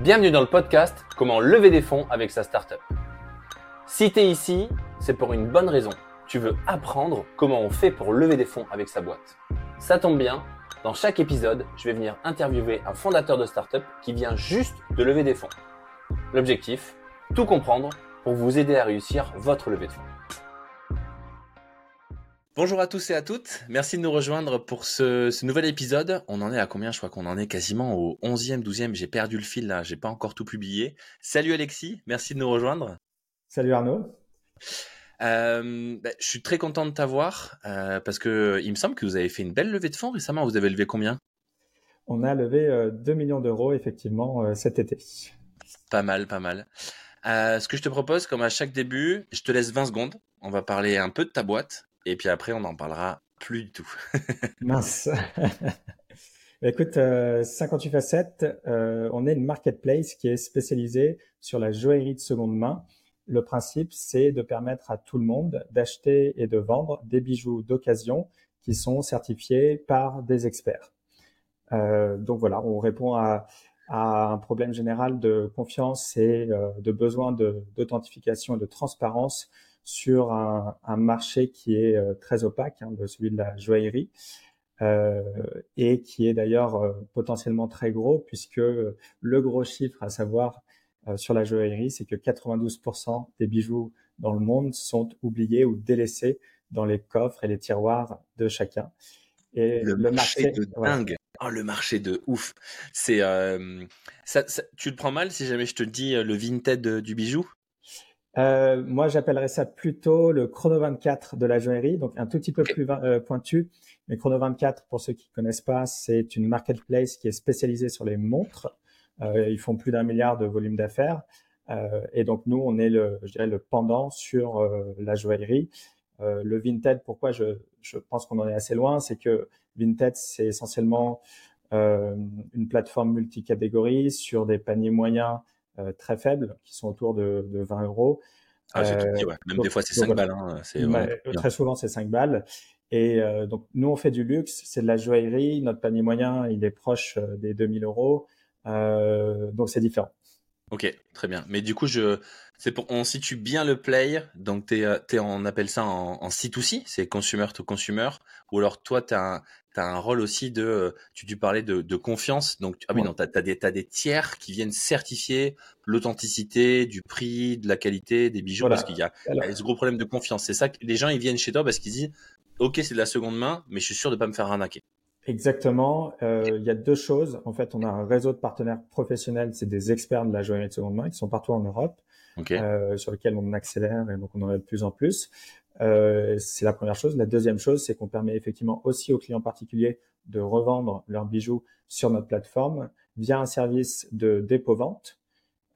Bienvenue dans le podcast Comment lever des fonds avec sa startup. Si tu ici, c'est pour une bonne raison. Tu veux apprendre comment on fait pour lever des fonds avec sa boîte. Ça tombe bien, dans chaque épisode, je vais venir interviewer un fondateur de startup qui vient juste de lever des fonds. L'objectif, tout comprendre pour vous aider à réussir votre levée de fonds. Bonjour à tous et à toutes. Merci de nous rejoindre pour ce, nouvel épisode. On en est à combien? Je crois qu'on en est quasiment au 11e, 12e. J'ai perdu le fil là, j'ai pas encore tout publié. Salut Alexis, merci de nous rejoindre. Salut Arnaud. Euh, bah, je suis très content de t'avoir euh, parce que il me semble que vous avez fait une belle levée de fonds récemment. Vous avez levé combien? On a levé 2 euh, millions d'euros effectivement cet été. Pas mal, pas mal. ce que je te propose, comme à chaque début, je te laisse 20 secondes. On va parler un peu de ta boîte, et puis après, on n'en parlera plus du tout. Mince. Écoute, 58 euh, facettes, euh, on est une marketplace qui est spécialisée sur la joaillerie de seconde main. Le principe, c'est de permettre à tout le monde d'acheter et de vendre des bijoux d'occasion qui sont certifiés par des experts. Euh, donc voilà, on répond à, à, un problème général de confiance et euh, de besoin d'authentification et de transparence sur un, marché qui est euh, très opaque, hein, celui de la joaillerie, euh, et qui est d'ailleurs euh, potentiellement très gros, puisque le gros chiffre à savoir sur la joaillerie, c'est que 92% des bijoux dans le monde sont oubliés ou délaissés dans les coffres et les tiroirs de chacun. Et le, marché, de dingue. Oh, le marché de ouf. C'est, ça, tu le prends mal si jamais je te dis le vintage du bijou? Euh, moi, j'appellerais ça plutôt le chrono 24 de la joaillerie, donc un tout petit peu plus euh, pointu. Mais chrono 24, pour ceux qui connaissent pas, c'est une marketplace qui est spécialisée sur les montres. Euh, ils font plus d'un milliard de volume d'affaires. Euh, et donc nous, on est le, je dirais, le pendant sur euh, la joaillerie. le Vinted, pourquoi je, je pense qu'on en est assez loin, c'est que Vinted, c'est essentiellement une plateforme multicatégorie sur des paniers moyens très faibles qui sont autour de, de 20 euros. Ah, euh, ouais. Même des fois, c'est 5 balles. Hein. très souvent, c'est 5 balles. Et euh, donc, nous, on fait du luxe, c'est de la joaillerie. Notre panier moyen, il est proche des 2000 euros. donc, c'est différent. Ok, très bien. Mais du coup, je, c'est pour, on situe bien le play. Donc, t'es, es, on appelle ça en, en C2C, c'est consumer to consumer. Ou alors, toi, tu as, un rôle aussi de, tu, tu parlais de, de confiance. Donc, ah oui, non, t'as, as des, t'as des tiers qui viennent certifier l'authenticité, du prix, de la qualité des bijoux. Parce qu'il y a, ce gros problème de confiance. C'est ça que les gens, ils viennent chez toi parce qu'ils disent, OK, c'est de la seconde main, mais je suis sûr de pas me faire arnaquer. Exactement. Euh, il y a deux choses. En fait, on a un réseau de partenaires professionnels, c'est des experts de la joaillerie de seconde main qui sont partout en Europe, euh, sur lesquels on accélère et donc on en a de plus en plus. Euh, c'est la première chose. La deuxième chose, c'est qu'on permet effectivement aussi aux clients particuliers de revendre leurs bijoux sur notre plateforme via un service de dépôt-vente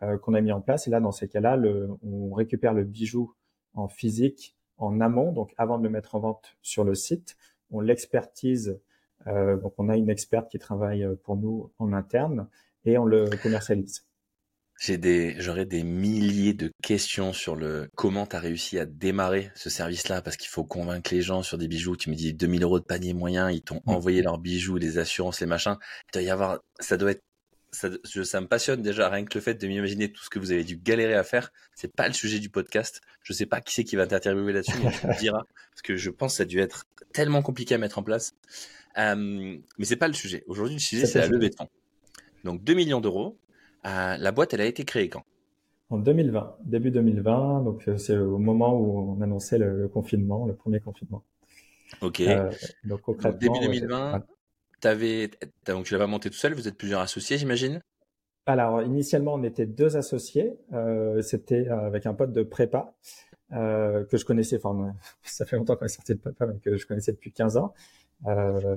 euh, qu'on a mis en place. Et là, dans ces cas-là, on récupère le bijou en physique en amont, donc avant de le mettre en vente sur le site. On l'expertise donc on a une experte qui travaille euh, pour nous en interne et on le commercialise. J'ai des, j'aurais des milliers de questions sur le comment tu as réussi à démarrer ce service-là parce qu'il faut convaincre les gens sur des bijoux. Tu me dis 2000 euros de panier moyen, ils t'ont envoyé leurs bijoux, les assurances, les machins. Il doit y avoir, ça doit être, ça, ça me passionne déjà rien que le fait de m'imaginer tout ce que vous avez dû galérer à faire. C'est pas le sujet du podcast. Je sais pas qui c'est qui va t'interviewer là-dessus, mais tu me diras parce que je pense que ça a dû être tellement compliqué à mettre en place. Euh, mais c'est pas le sujet. Aujourd'hui, le sujet, c'est la levée de fonds. Donc 2 millions d'euros. Euh, la boîte, elle a été créée quand? En 2020, début 2020. Donc c'est au moment où on annonçait le, confinement, le premier confinement. Ok. Euh, donc concrètement. début 2020, avais, donc tu l'as pas monté tout seul. Vous êtes plusieurs associés, j'imagine? Alors initialement, on était deux associés. Euh, C'était avec un pote de prépa. Euh, que je connaissais, enfin, ça fait longtemps qu'on est sorti de prépa, mais que je connaissais depuis 15 ans. Euh,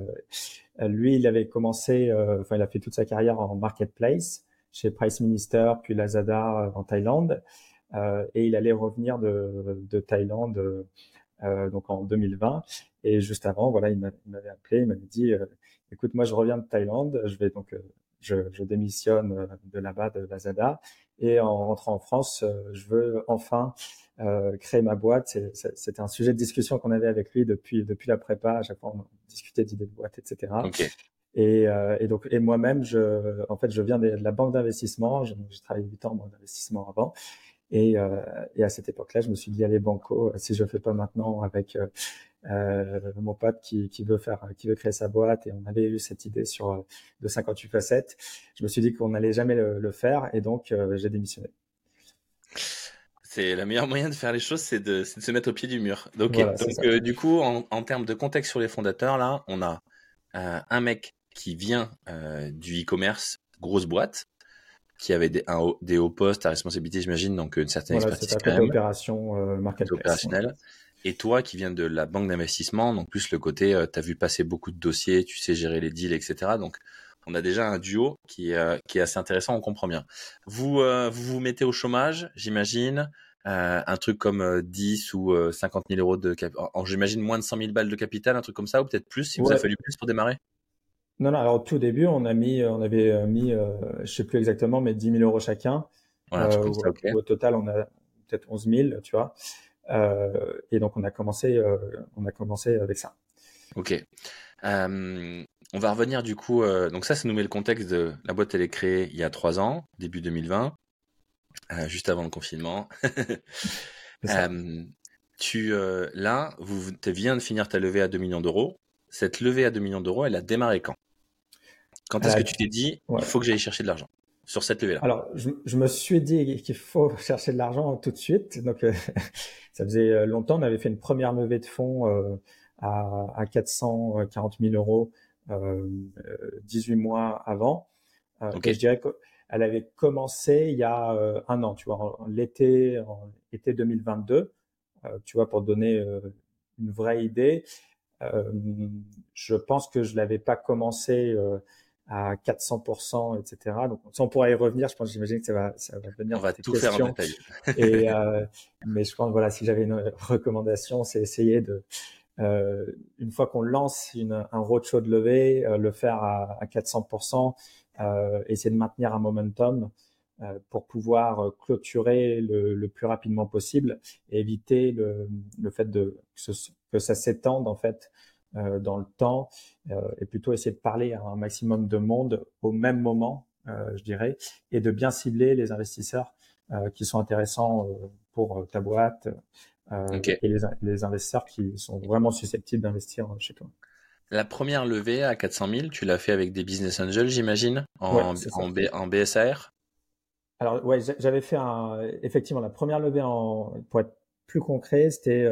lui, il avait commencé, euh, enfin, il a fait toute sa carrière en marketplace chez Price Minister, puis Lazada en Thaïlande, et il allait revenir de, de Thaïlande donc en 2020. Et juste avant, voilà, il m'avait appelé, il m'avait dit, écoute, moi, je reviens de Thaïlande, je vais donc je, je, démissionne de là-bas de Lazada et en rentrant en France, je veux enfin euh, créer ma boîte. C'était un sujet de discussion qu'on avait avec lui depuis depuis la prépa. À chaque fois, on discutait d'idées de boîte, etc. Et, et donc, et moi-même, je, en fait, je viens de, la banque d'investissement. J'ai travaillé 8 ans en banque d'investissement avant. Et, et à cette époque-là, je me suis dit, allez, Banco, si je fais pas maintenant avec euh, mon pote qui, qui, veut faire, qui veut créer sa boîte, et on avait eu cette idée sur de 58 facettes. Je me suis dit qu'on n'allait jamais le, faire, et donc j'ai démissionné. C'est le meilleur moyen de faire les choses, c'est de, de, se mettre au pied du mur. Donc, donc euh, du coup, en, en, termes de contexte sur les fondateurs, là, on a euh, un mec qui vient euh, du e-commerce, grosse boîte, qui avait des, un, des hauts postes à responsabilité, j'imagine, donc une certaine voilà, expertise quand même. opération opérationnelle. Et toi qui viens de la banque d'investissement, donc plus le côté, tu as vu passer beaucoup de dossiers, tu sais gérer les deals, etc. Donc, on a déjà un duo qui est, euh, qui est assez intéressant, on comprend bien. Vous, vous vous mettez au chômage, j'imagine. Euh, un truc comme 10 euh, ou 50 euh, 000 euros de capital, j'imagine moins de 100 000 balles de capital, un truc comme ça, ou peut-être plus, si vous a fallu plus pour démarrer? Non, non, alors au tout début, on a mis, on avait mis, je sais plus exactement, mais 10 000 euros chacun. au, total, on a peut-être 11 000, tu vois. et donc, on a commencé, on a commencé avec ça. Ok. on va revenir du coup. donc ça, ça nous met le contexte de la boîte. Elle est créée il y a trois ans, début 2020. Euh, juste avant le confinement. euh, tu euh, là, vous tu viens de finir ta levée à 2 millions d'euros. Cette levée à 2 millions d'euros, elle a démarré quand? Quand est-ce que tu t'es dit il faut que j'aille chercher de l'argent sur cette levée-là? Alors, je, je, me suis dit qu'il faut chercher de l'argent tout de suite. Donc, euh, ça faisait longtemps. On avait fait une première levée de fonds à, à 440 000 euros 18 mois avant. Okay. Et je dirais que elle avait commencé il y a euh, un an, tu vois, l'été, été 2022, euh, tu vois, pour donner euh, une vraie idée. je pense que je l'avais pas commencé à 400%, etc. Donc, on pourra y revenir, je pense, j'imagine que ça va, ça va venir. On va tout faire en détail. et, mais je pense, voilà, si j'avais une recommandation, c'est essayer de, une fois qu'on lance une, un roadshow de levée, le faire à, à 400%, euh, essayer de maintenir un momentum euh, pour pouvoir euh, clôturer le, le, plus rapidement possible et éviter le, le fait de que, que ça s'étende en fait euh, dans le temps euh, et plutôt essayer de parler à un maximum de monde au même moment, je dirais, et de bien cibler les investisseurs qui sont intéressants pour ta boîte et les, les investisseurs qui sont vraiment susceptibles d'investir chez toi. La première levée à 400 000, tu l'as fait avec des business angels, j'imagine, en, en, BSAR Alors, ouais, j'avais fait un, effectivement la première levée en, pour être plus concret, c'était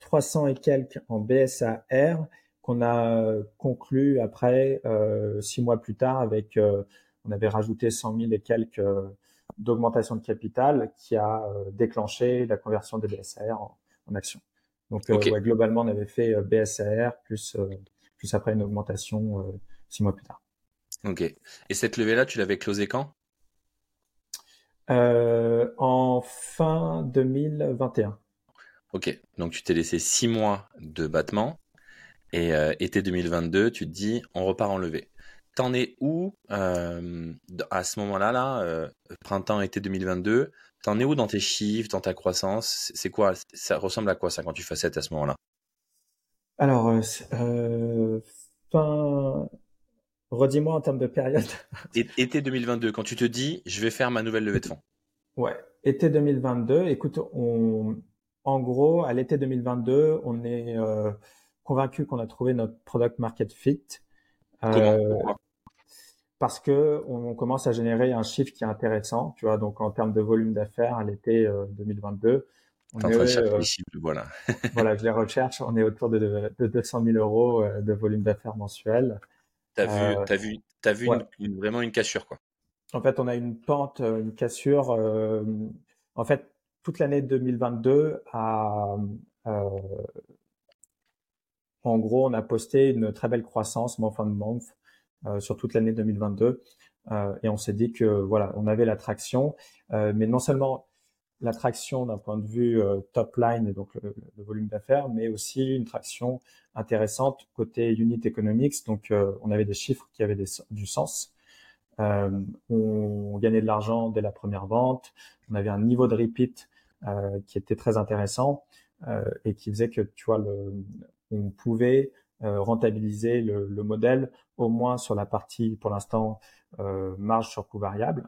300 euh, et quelques en BSAR qu'on a conclu après euh, six mois plus tard avec, euh, on avait rajouté 100 000 et quelques d'augmentation de capital qui a déclenché la conversion des BSAR en, en action. Donc, ouais, globalement, on avait fait BSAR plus plus après une augmentation euh, six mois plus tard. Ok. Et cette levée-là, tu l'avais closée quand? Euh, En fin 2021. Ok. Donc tu t'es laissé six mois de battement et euh, été 2022, tu te dis on repart en levée. T'en es où à ce moment-là, là, printemps, été 2022 T'en es où dans tes chiffres, dans ta croissance? C'est quoi? Ça ressemble à quoi ça quand tu fais 7 à ce moment-là? Alors, euh, euh, fin... redis-moi en termes de période. Été 2022, quand tu te dis, je vais faire ma nouvelle levée de fonds. Ouais, été 2022. Écoute, on, en gros, à l'été 2022, on est euh, convaincu qu'on a trouvé notre product market fit. Euh, parce que on commence à générer un chiffre qui est intéressant, tu vois. Donc en termes de volume d'affaires à l'été 2022, on est, euh, voilà. voilà, je les recherche. On est autour de, de 200 000 euros euh, de volume d'affaires mensuel. T'as vu, euh, as vu, as vu une, vraiment une cassure, quoi. En fait, on a une pente, une cassure. en fait, toute l'année 2022 a, en gros, on a posté une très belle croissance month on month sur toute l'année 2022. et on s'est dit que voilà, on avait l'attraction, mais non seulement la traction d'un point de vue euh, top line et donc le, volume d'affaires, mais aussi une traction intéressante côté unit economics. Donc, euh, on avait des chiffres qui avaient du sens. Euh, on gagnait de l'argent dès la première vente. On avait un niveau de repeat qui était très intéressant et qui faisait que, tu vois, on pouvait rentabiliser le, modèle, au moins sur la partie, pour l'instant, marge sur coût variable.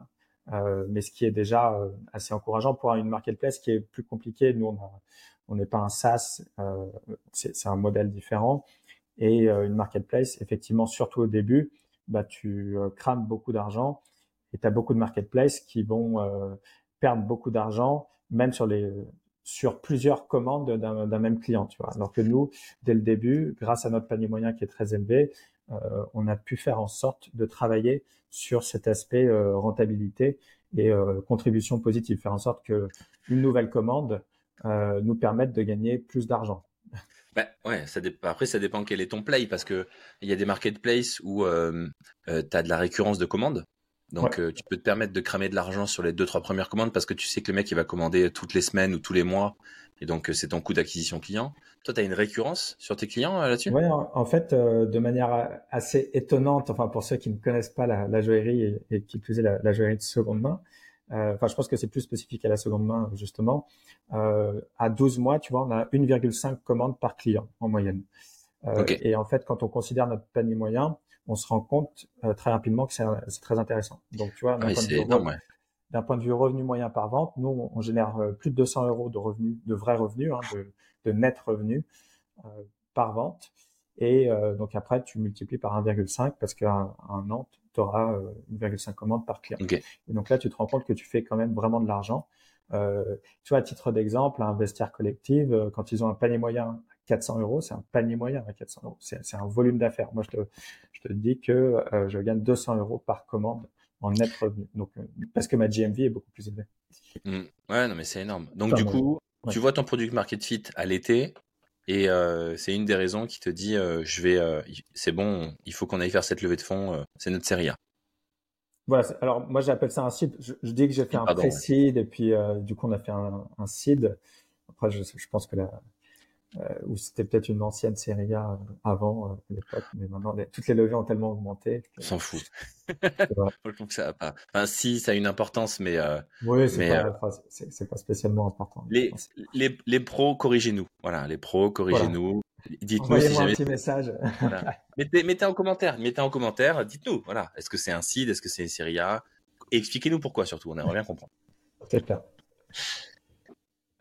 Mais ce qui est déjà assez encourageant pour une marketplace qui est plus compliquée. Nous, on n'est pas un SaaS, c'est un modèle différent. Et une marketplace, effectivement, surtout au début, bah, tu crames beaucoup d'argent et tu as beaucoup de marketplaces qui vont perdre beaucoup d'argent, même sur les sur plusieurs commandes d'un même client, tu vois. Alors que nous, dès le début, grâce à notre panier moyen qui est très élevé, euh, on a pu faire en sorte de travailler sur cet aspect euh, rentabilité et euh, contribution positive, faire en sorte que une nouvelle commande nous permette de gagner plus d'argent. Bah, ouais, ça après ça dépend quel est ton play parce que il y a des marketplaces où tu as de la récurrence de commandes donc, euh, tu peux te permettre de cramer de l'argent sur les deux, trois premières commandes parce que tu sais que le mec, il va commander toutes les semaines ou tous les mois. Et donc, euh, c'est ton coût d'acquisition client. Toi, tu as une récurrence sur tes clients euh, là-dessus? Oui, en, fait, de manière assez étonnante, enfin, pour ceux qui ne connaissent pas la, joaillerie et, qui plus est la, joaillerie de seconde main, enfin, je pense que c'est plus spécifique à la seconde main, justement. à 12 mois, tu vois, on a 1,5 commandes par client en moyenne. Et en fait, quand on considère notre panier moyen, on se rend compte euh, très rapidement que c'est très intéressant. Donc, tu vois, d'un point, de vue revenu moyen par vente, nous, on, génère euh, plus de 200 euros de revenus, de vrais revenus, hein, de, de, net revenus euh, par vente. Et donc après, tu multiplies par 1,5 parce qu'un un an, tu auras 1,5 commandes par client. Et donc là, tu te rends compte que tu fais quand même vraiment de l'argent. Euh, tu vois, à titre d'exemple, un vestiaire collectif, quand ils ont un panier moyen 400 euros, c'est un panier moyen à 400 euros. C'est un volume d'affaires. Moi, je te, je te dis que euh, je gagne 200 euros par commande en net revenu. Donc, euh, parce que ma GMV est beaucoup plus élevée. Mmh. Ouais, non, mais c'est énorme. Donc, du coup, tu vois ton produit market fit à l'été et euh, c'est une des raisons qui te dit, je vais, c'est bon, il faut qu'on aille faire cette levée de fonds. c'est notre série A. Voilà. Alors, moi, j'appelle ça un seed. Je, dis que j'ai fait un pré-seed et puis, du coup, on a fait un, un seed. Après, je, je pense que la, euh, ou c'était peut-être une ancienne série A euh, avant euh, l'époque, mais maintenant toutes les levées ont tellement augmenté. On s'en fout. que ça a pas. Enfin, si, ça a une importance, mais. oui, c'est pas, pas, spécialement important. Les, les, les pros, corrigez-nous. Voilà, les pros, corrigez-nous. Dites-nous si jamais... un petit message. mettez, mettez en commentaire, mettez en commentaire, dites-nous. Voilà, est-ce que c'est un seed, est-ce que c'est une série A? Expliquez-nous pourquoi surtout. On aimerait bien comprendre. C'est clair.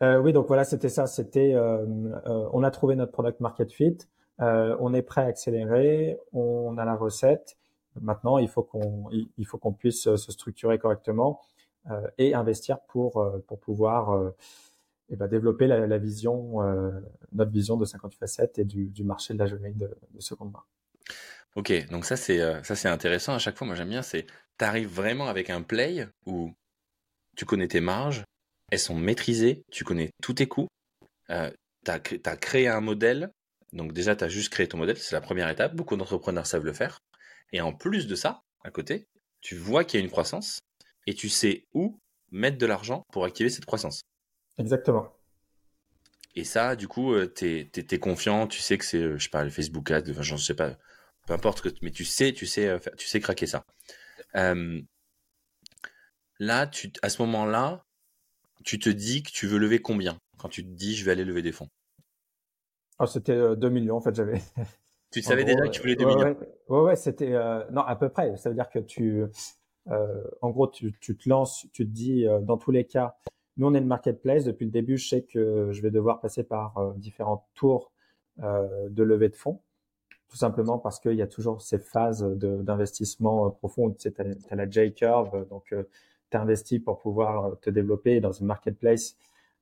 Euh, oui, donc voilà, c'était ça. C'était, euh, euh, on a trouvé notre product market fit. on est prêt à accélérer. On a la recette. Maintenant, il faut qu'on, il faut qu'on puisse se structurer correctement et investir pour pour pouvoir et ben, développer la, vision, notre vision de 58 facettes et du, du marché de la joaillerie de, de seconde main. Ok, donc ça c'est ça c'est intéressant. À chaque fois, moi j'aime bien, c'est t'arrives vraiment avec un play où tu connais tes marges, elles sont maîtrisées, tu connais tous tes coûts, euh, tu as, créé un modèle, donc déjà tu as juste créé ton modèle, c'est la première étape, beaucoup d'entrepreneurs savent le faire, et en plus de ça, à côté, tu vois qu'il y a une croissance, et tu sais où mettre de l'argent pour activer cette croissance. Exactement. Et ça, du coup, euh, tu es, confiant, tu sais que c'est, euh, je sais pas, le Facebook Ads, enfin, je sais pas, peu importe, que, mais tu sais, tu sais, tu sais craquer ça. là, tu, à ce moment-là, tu te dis que tu veux lever combien quand tu te dis je vais aller lever des fonds? Oh, C'était 2 euh, millions en fait, j'avais. Tu savais déjà que tu voulais 2 millions? Ouais, ouais, c'était. Euh, non, à peu près. Ça veut dire que tu. Euh, en gros, tu, tu, te lances, tu te dis, dans tous les cas, nous on est une marketplace. Depuis le début, je sais que je vais devoir passer par différents tours de levée de fonds tout simplement parce qu'il y a toujours ces phases d'investissement profond. Tu sais, tu as, la J-curve, donc t'investis pour pouvoir euh, te développer dans une marketplace.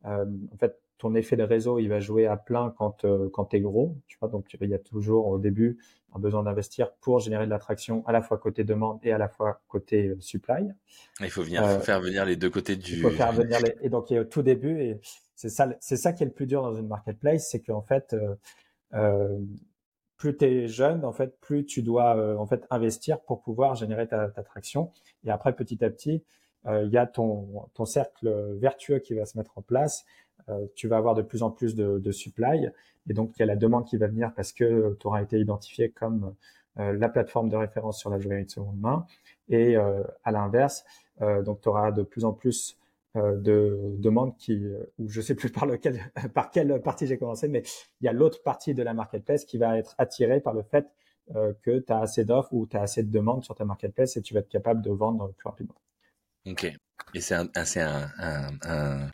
Euh, en fait, ton effet de réseau, il va jouer à plein quand euh, quand t'es gros, tu vois. Donc il y a toujours au début un besoin d'investir pour générer de l'attraction à la fois côté demande et à la fois côté supply. Il faut venir faire venir les deux côtés du. Il faut faire venir les... et donc au tout début et c'est ça c'est ça qui est le plus dur dans une marketplace, c'est qu'en fait euh, plus tu es jeune, en fait, plus tu dois en fait investir pour pouvoir générer ta, ta traction. Et après, petit à petit, euh, il y a ton, ton cercle vertueux qui va se mettre en place. Euh, tu vas avoir de plus en plus de, de supply. Et donc, il y a la demande qui va venir parce que tu auras été identifié comme euh, la plateforme de référence sur la joaillerie de seconde main. Et à l'inverse, donc tu auras de plus en plus de demandes qui, ou je sais plus par lequel, par quelle partie j'ai commencé, mais il y a l'autre partie de la marketplace qui va être attirée par le fait que tu as assez d'offres ou tu as assez de demandes sur ta marketplace et tu vas être capable de vendre plus rapidement. Ok. Et c'est un, un,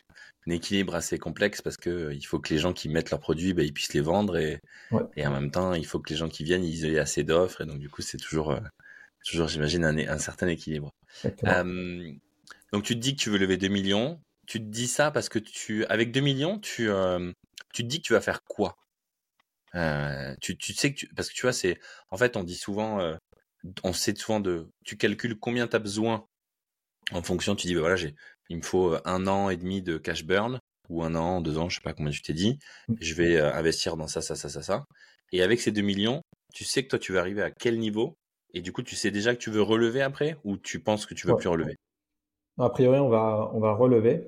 équilibre assez complexe parce que il faut que les gens qui mettent leurs produits, bah, ils puissent les vendre et, et en même temps, il faut que les gens qui viennent, ils aient assez d'offres et donc du coup, c'est toujours, toujours, j'imagine, un, un, certain équilibre. donc tu te dis que tu veux lever 2 millions. Tu te dis ça parce que tu, avec 2 millions, tu, tu te dis que tu vas faire quoi? Tu, tu sais que tu, parce que tu vois, c'est, en fait, on dit souvent, on sait souvent de, tu calcules combien tu as besoin en fonction, tu dis, bah voilà, j'ai, il me faut un an et demi de cash burn ou un an, deux ans, je sais pas combien tu t'es dit. Mmh. Je vais investir dans ça, ça, ça, ça, ça. Et avec ces 2 millions, tu sais que toi, tu vas arriver à quel niveau et du coup, tu sais déjà que tu veux relever après ou tu penses que tu veux plus relever? A priori, on va, on va relever.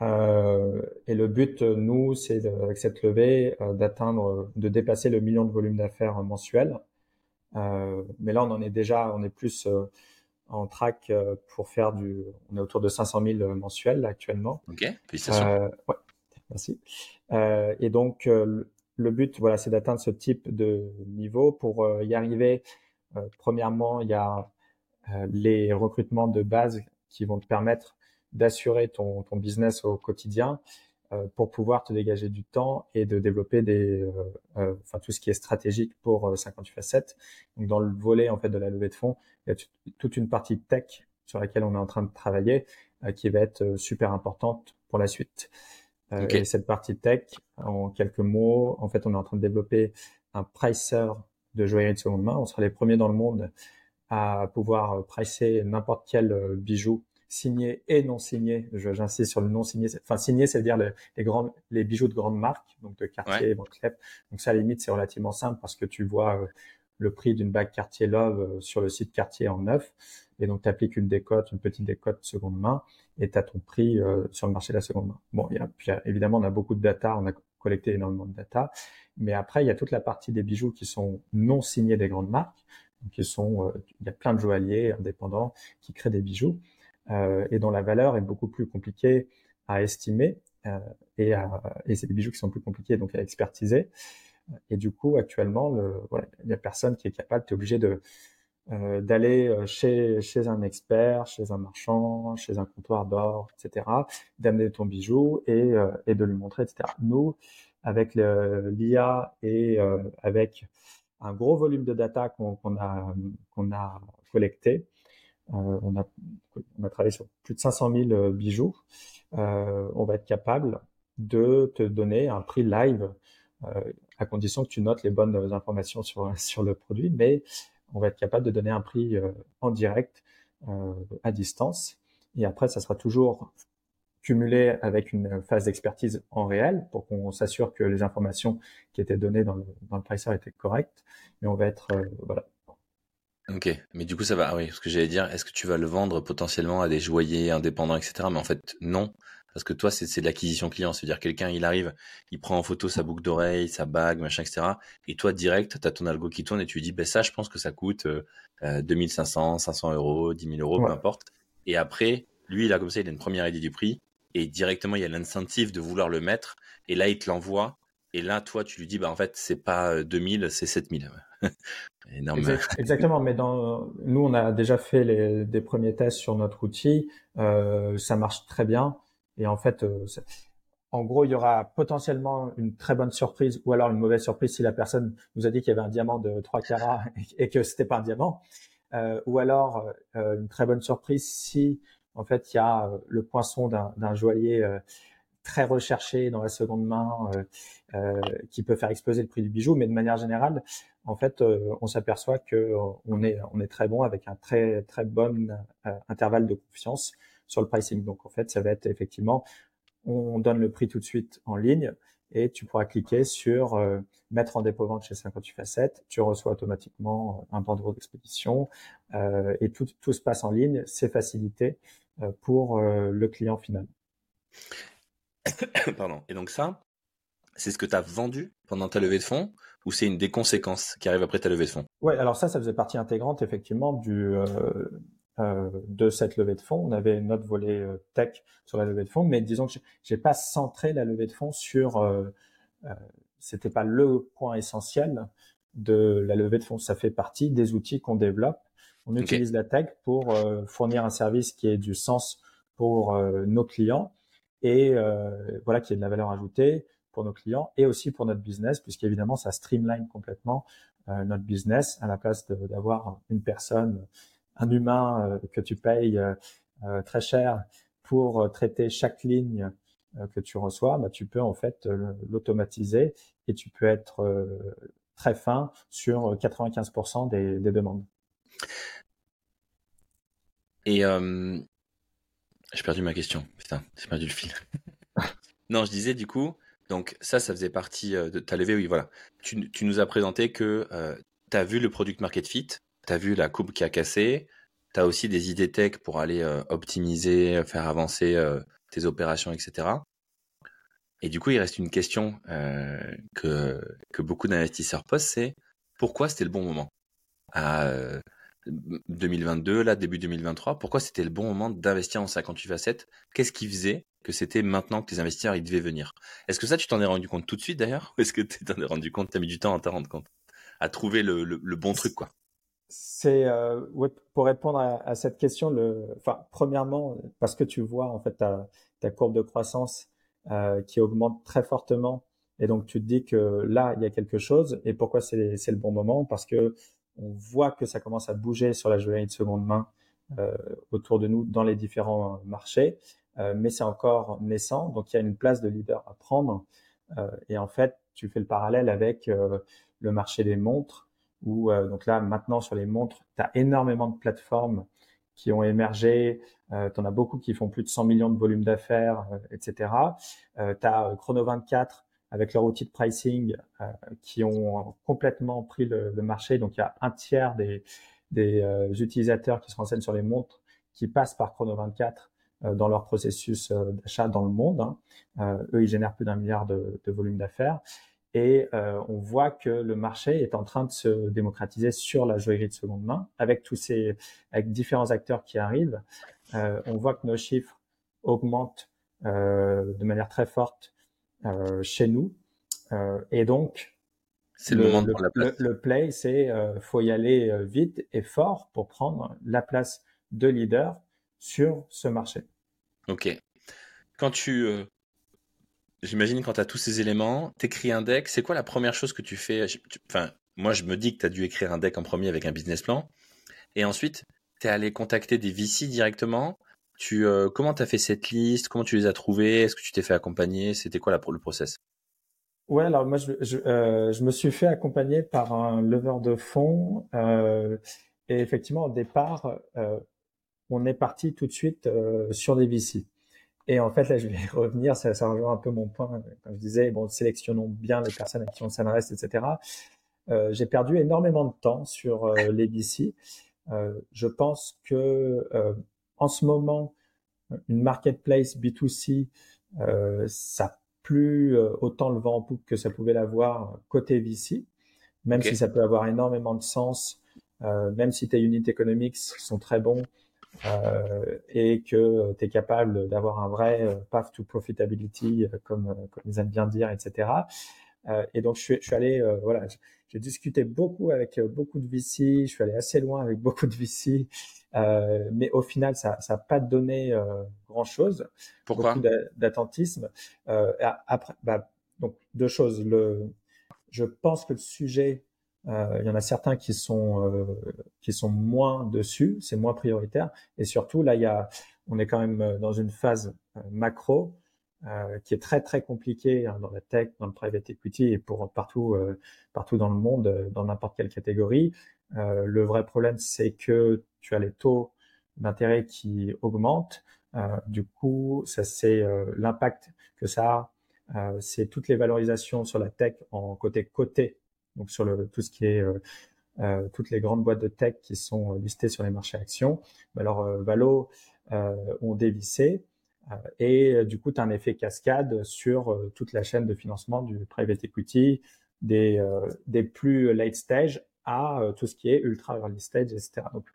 Euh, et le but, nous, c'est avec cette levée euh, d'atteindre, de dépasser le million de volume d'affaires mensuel. Euh, mais là, on en est déjà, on est plus euh, en track pour faire du, on est autour de 500 000 mensuels actuellement. Ok, félicitations. ouais, merci. et donc, le but, voilà, c'est d'atteindre ce type de niveau. Pour y arriver, euh, premièrement, il y a euh, les recrutements de base qui vont te permettre d'assurer ton, ton, business au quotidien euh, pour pouvoir te dégager du temps et de développer des, enfin tout ce qui est stratégique pour 58 facettes. Donc dans le volet en fait de la levée de fonds, il y a toute une partie tech sur laquelle on est en train de travailler qui va être super importante pour la suite. Et cette partie tech, en quelques mots, en fait, on est en train de développer un pricer de joaillerie de seconde main. On sera les premiers dans le monde à pouvoir pricer n'importe quel euh, bijou signé et non signé. J'insiste sur le non signé. Enfin, signé, c'est à dire les, grands, les bijoux de grandes marques, donc de Cartier, Donc ça, à la limite, c'est relativement simple parce que tu vois euh, le prix d'une bague Cartier Love euh, sur le site Cartier en neuf. Et donc, tu appliques une décote, une petite décote seconde main, et tu as ton prix sur le marché de la seconde main. Bon, y a, puis, évidemment, on a beaucoup de data, on a collecté énormément de data. Mais après, il y a toute la partie des bijoux qui sont non signés des grandes marques. qui sont, euh, il y a plein de joailliers indépendants qui créent des bijoux euh, et dont la valeur est beaucoup plus compliquée à estimer euh, et, et c'est des bijoux qui sont plus compliqués donc à expertiser. Et du coup, actuellement, le, voilà, il y a personne qui est capable. Tu es obligé de euh, d'aller chez, chez un expert, chez un marchand, chez un comptoir d'or, etc., d'amener ton bijou et, et de lui montrer, etc. Nous, avec l'IA et euh, avec un gros volume de data qu'on a, qu'on a collecté. Euh, on, a, travaillé sur plus de 500 000 euh, bijoux. on va être capable de te donner un prix live à condition que tu notes les bonnes informations sur, sur le produit, mais on va être capable de donner un prix en direct à distance. Et après, ça sera toujours cumulé avec une phase d'expertise en réel pour qu'on s'assure que les informations qui étaient données dans le, dans le pricer étaient correctes. Mais on va être, euh. Ok, mais du coup ça va, ah oui, ce que j'allais dire, est-ce que tu vas le vendre potentiellement à des joailliers indépendants, etc. Mais en fait, non, parce que toi, c'est de l'acquisition client. C'est-à-dire quelqu'un, il arrive, il prend en photo sa boucle d'oreille, sa bague, machin, etc. Et toi, direct, tu as ton algo qui tourne et tu lui dis, ben ça, je pense que ça coûte euh, 2500, 500 euros, 10 000 euros, peu importe. Et après, lui, il a comme ça, il a une première idée du prix et directement il y a l'incentive de vouloir le mettre et là il te l'envoie et là toi tu lui dis bah en fait c'est pas 2000 c'est 7000 Exactement, mais nous on a déjà fait des premiers tests sur notre outil, euh, ça marche très bien et en fait, euh, en gros il y aura potentiellement une très bonne surprise ou alors une mauvaise surprise si la personne nous a dit qu'il y avait un diamant de 3 carats et que c'était pas un diamant, euh, ou alors une très bonne surprise si en fait, il y a le poinçon d'un joaillier très recherché dans la seconde main euh, qui peut faire exploser le prix du bijou, mais de manière générale, en fait, on s'aperçoit que on est on est très bon avec un très très bon intervalle de confiance sur le pricing. Donc en fait, ça va être effectivement, on donne le prix tout de suite en ligne et tu pourras cliquer sur mettre en dépôt vente chez 58 facettes. Tu reçois automatiquement un bandeau d'expédition euh, et tout, tout se passe en ligne. C'est facilité. Euh, pour euh, le client final. Pardon. Et donc ça, c'est ce que tu as vendu pendant ta levée de fonds ou c'est une des conséquences qui arrive après ta levée de fonds? Ouais, alors ça, ça faisait partie intégrante effectivement du, euh, de cette levée de fonds. On avait notre volet tech sur la levée de fonds, mais disons que j'ai pas centré la levée de fonds sur. C'était pas le point essentiel de la levée de fonds. Ça fait partie des outils qu'on développe. On utilise la tech pour fournir un service qui ait du sens pour nos clients et voilà qui ait de la valeur ajoutée pour nos clients et aussi pour notre business, puisqu'évidemment ça streamline complètement notre business à la place d'avoir une personne un humain euh, que tu payes euh, euh, très cher pour traiter chaque ligne que tu reçois, bah, tu peux en fait l'automatiser et tu peux être très fin sur 95% des, des, demandes. Et euh, j'ai perdu ma question. Putain, j'ai perdu le fil. non, je disais du coup, donc ça, ça faisait partie de ta levée. Oui, voilà. Tu, tu nous as présenté que euh, tu as vu le product market fit, tu as vu la coupe qui a cassé, tu as aussi des idées tech pour aller euh, optimiser, faire avancer euh, tes opérations, etc. Et du coup, il reste une question euh, que, que beaucoup d'investisseurs posent, c'est pourquoi c'était le bon moment? À 2022, là, début 2023, pourquoi c'était le bon moment d'investir en 58 facettes Qu'est-ce qui faisait que c'était maintenant que les investisseurs ils devaient venir? Est-ce que ça, tu t'en es rendu compte tout de suite d'ailleurs? Ou est-ce que tu t'en es rendu compte, tu as mis du temps à t'en rendre compte À trouver le, bon truc, quoi? C'est euh, pour répondre à, cette question. Le, enfin, premièrement, parce que tu vois en fait ta, ta courbe de croissance euh, qui augmente très fortement, et donc tu te dis que là il y a quelque chose. Et pourquoi c'est le bon moment? Parce que on voit que ça commence à bouger sur la joaillerie de seconde main euh, autour de nous dans les différents marchés, euh, mais c'est encore naissant. Donc il y a une place de leader à prendre. Euh, et en fait, tu fais le parallèle avec euh, le marché des montres où euh, donc là maintenant sur les montres, tu as énormément de plateformes qui ont émergé, tu en as beaucoup qui font plus de 100 millions de volumes d'affaires, etc. Tu as Chrono24 avec leur outil de pricing euh, qui ont complètement pris le, marché. Donc il y a un tiers des, des utilisateurs qui se renseignent sur les montres qui passent par Chrono24 dans leur processus d'achat dans le monde. Hein. eux, ils génèrent plus d'un milliard de, de volume d'affaires. Et euh, on voit que le marché est en train de se démocratiser sur la joaillerie de seconde main, avec tous ces, avec différents acteurs qui arrivent. Euh, on voit que nos chiffres augmentent euh, de manière très forte euh, chez nous. Euh, et donc, c'est le, moment de la place. Le, le play, c'est euh, faut y aller vite et fort pour prendre la place de leader sur ce marché. Ok. Quand tu J'imagine quand tu as tous ces éléments, tu écris un deck, c'est quoi la première chose que tu fais? Enfin, moi je me dis que tu as dû écrire un deck en premier avec un business plan. Et ensuite, tu es allé contacter des VC directement. Tu, euh, comment tu as fait cette liste? Comment tu les as trouvés Est-ce que tu t'es fait accompagner? C'était quoi le process? Ouais, alors moi je, euh, je, me suis fait accompagner par un leveur de fonds. Euh, et effectivement, au départ, euh, on est parti tout de suite euh, sur des VC. Et en fait, là, je vais revenir, ça, ça rejoint un peu mon point, quand je disais, bon, sélectionnons bien les personnes à qui on s'adresse, etc. Euh, j'ai perdu énormément de temps sur les VC. Euh, je pense que euh, en ce moment, une marketplace B2C, euh, ça plus euh, autant le vent en poupe que ça pouvait l'avoir côté VC, même okay. si ça peut avoir énormément de sens, même si tes unit economics sont très bons, euh, et que tu es capable d'avoir un vrai euh, path to profitability, euh, comme, comme ils aiment bien dire, etc. et donc, je suis, je suis allé, voilà, j'ai discuté beaucoup avec beaucoup de VC, je suis allé assez loin avec beaucoup de VC, euh, mais au final, ça n'a pas donné euh, grand-chose. Pourquoi? Beaucoup d'attentisme. Euh, après, bah, donc deux choses. Le, je pense que le sujet euh, il y en a certains qui sont euh, qui sont moins dessus, c'est moins prioritaire. Et surtout là, il y a, on est quand même dans une phase macro qui est très très compliquée hein, dans la tech, dans le private equity et pour partout partout dans le monde, dans n'importe quelle catégorie. Le vrai problème, c'est que tu as les taux d'intérêt qui augmentent. du coup, ça c'est l'impact que ça a. c'est toutes les valorisations sur la tech en côté côté donc sur le, tout ce qui est euh, euh, toutes les grandes boîtes de tech qui sont listées sur les marchés actions, alors euh, Valo ont dévissé. et du coup, tu as un effet cascade sur toute la chaîne de financement du private equity, des, des plus late stage à tout ce qui est ultra early stage, etc. Donc,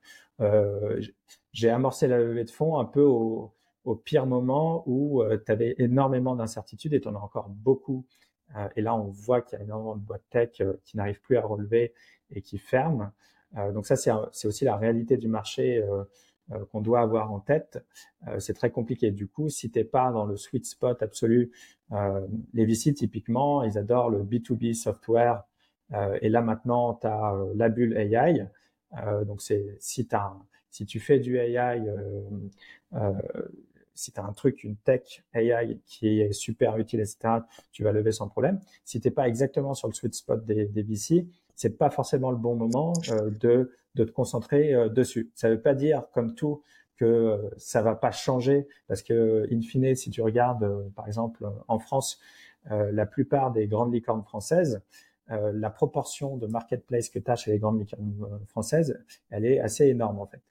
j'ai amorcé la levée de fonds un peu au, au pire moment où tu avais énormément d'incertitudes et tu en as encore beaucoup. et là, on voit qu'il y a énormément de boîtes tech qui n'arrivent plus à relever et qui ferment. donc ça, c'est aussi la réalité du marché euh, qu'on doit avoir en tête, euh, c'est très compliqué. Du coup, si t'es pas dans le sweet spot absolu, euh, les VC typiquement, ils adorent le B2B software. Et là maintenant, tu as la bulle AI. donc c'est si as, si tu fais du AI, si tu as un truc, une tech AI qui est super utile, etc., tu vas lever sans problème. Si t'es pas exactement sur le sweet spot des, des VC, c'est pas forcément le bon moment de de te concentrer euh, dessus. Ça veut pas dire, comme tout, que euh, ça va pas changer, parce que, in fine, si tu regardes, euh, par exemple, en France, la plupart des grandes licornes françaises, la proportion de marketplace que tu as chez les grandes licornes françaises, elle est assez énorme, en fait.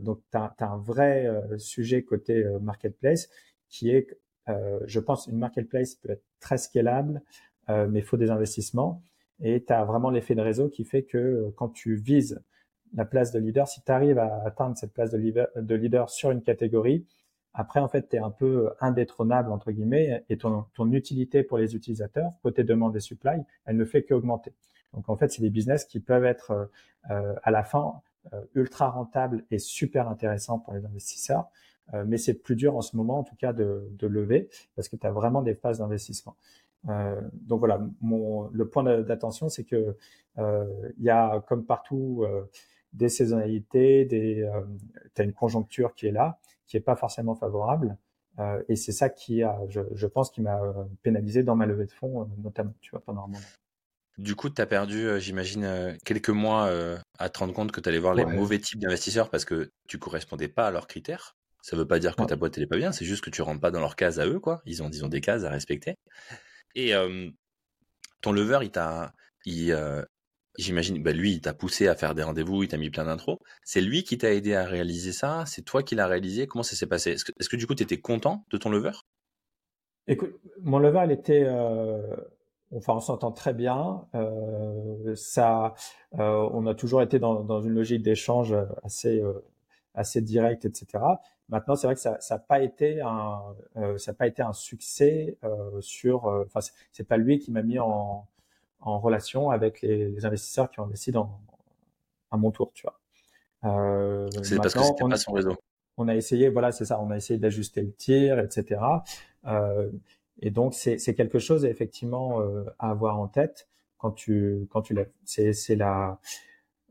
donc, tu as, un vrai sujet côté marketplace qui est, je pense, une marketplace peut être très scalable, mais il faut des investissements. Et tu as vraiment l'effet de réseau qui fait que quand tu vises la place de leader, si tu arrives à atteindre cette place de leader, de leader sur une catégorie, après, en fait, tu es un peu indétrônable, entre guillemets, et ton, ton utilité pour les utilisateurs, côté demande et supply, elle ne fait qu'augmenter. Donc, en fait, c'est des business qui peuvent être, euh, à la fin, euh, ultra rentables et super intéressants pour les investisseurs. Euh, mais c'est plus dur en ce moment, en tout cas, de, de lever, parce que tu as vraiment des phases d'investissement. Euh, donc voilà, mon, le point d'attention, c'est que il y a, comme partout, des saisonnalités, des, euh, tu as une conjoncture qui est là, qui est pas forcément favorable. Euh, et c'est ça qui a, je, je pense, qui m'a pénalisé dans ma levée de fonds, euh, notamment, tu vois, pendant un moment. Du coup, tu as perdu, euh, j'imagine, euh, quelques mois à te rendre compte que tu allais voir les mauvais types d'investisseurs parce que tu correspondais pas à leurs critères. Ça veut pas dire que ta boîte elle est pas bien, c'est juste que tu rentres pas dans leurs cases à eux, quoi. Ils ont, ils ont des cases à respecter. Et ton lever, il t'a, il, J'imagine, bah lui, il t'a poussé à faire des rendez-vous, il t'a mis plein d'intros. C'est lui qui t'a aidé à réaliser ça? C'est toi qui l'as réalisé? Comment ça s'est passé? Est-ce que, du coup, tu étais content de ton lever Écoute, mon lever, il était... Euh, enfin, on s'entend très bien. Euh, ça, euh, on a toujours été dans, une logique d'échange assez, assez directe, etc. Maintenant, c'est vrai que ça n'a pas été un, ça n'a pas été un succès sur. Enfin, c'est pas lui qui m'a mis en en relation avec les, investisseurs qui ont investi dans à mon tour, tu vois. Euh, c'est parce que c'était pas son réseau. On a essayé, voilà, c'est ça, on a essayé d'ajuster le tir, etc. Euh, et donc c'est quelque chose effectivement euh, à avoir en tête quand tu quand tu lèves. C'est la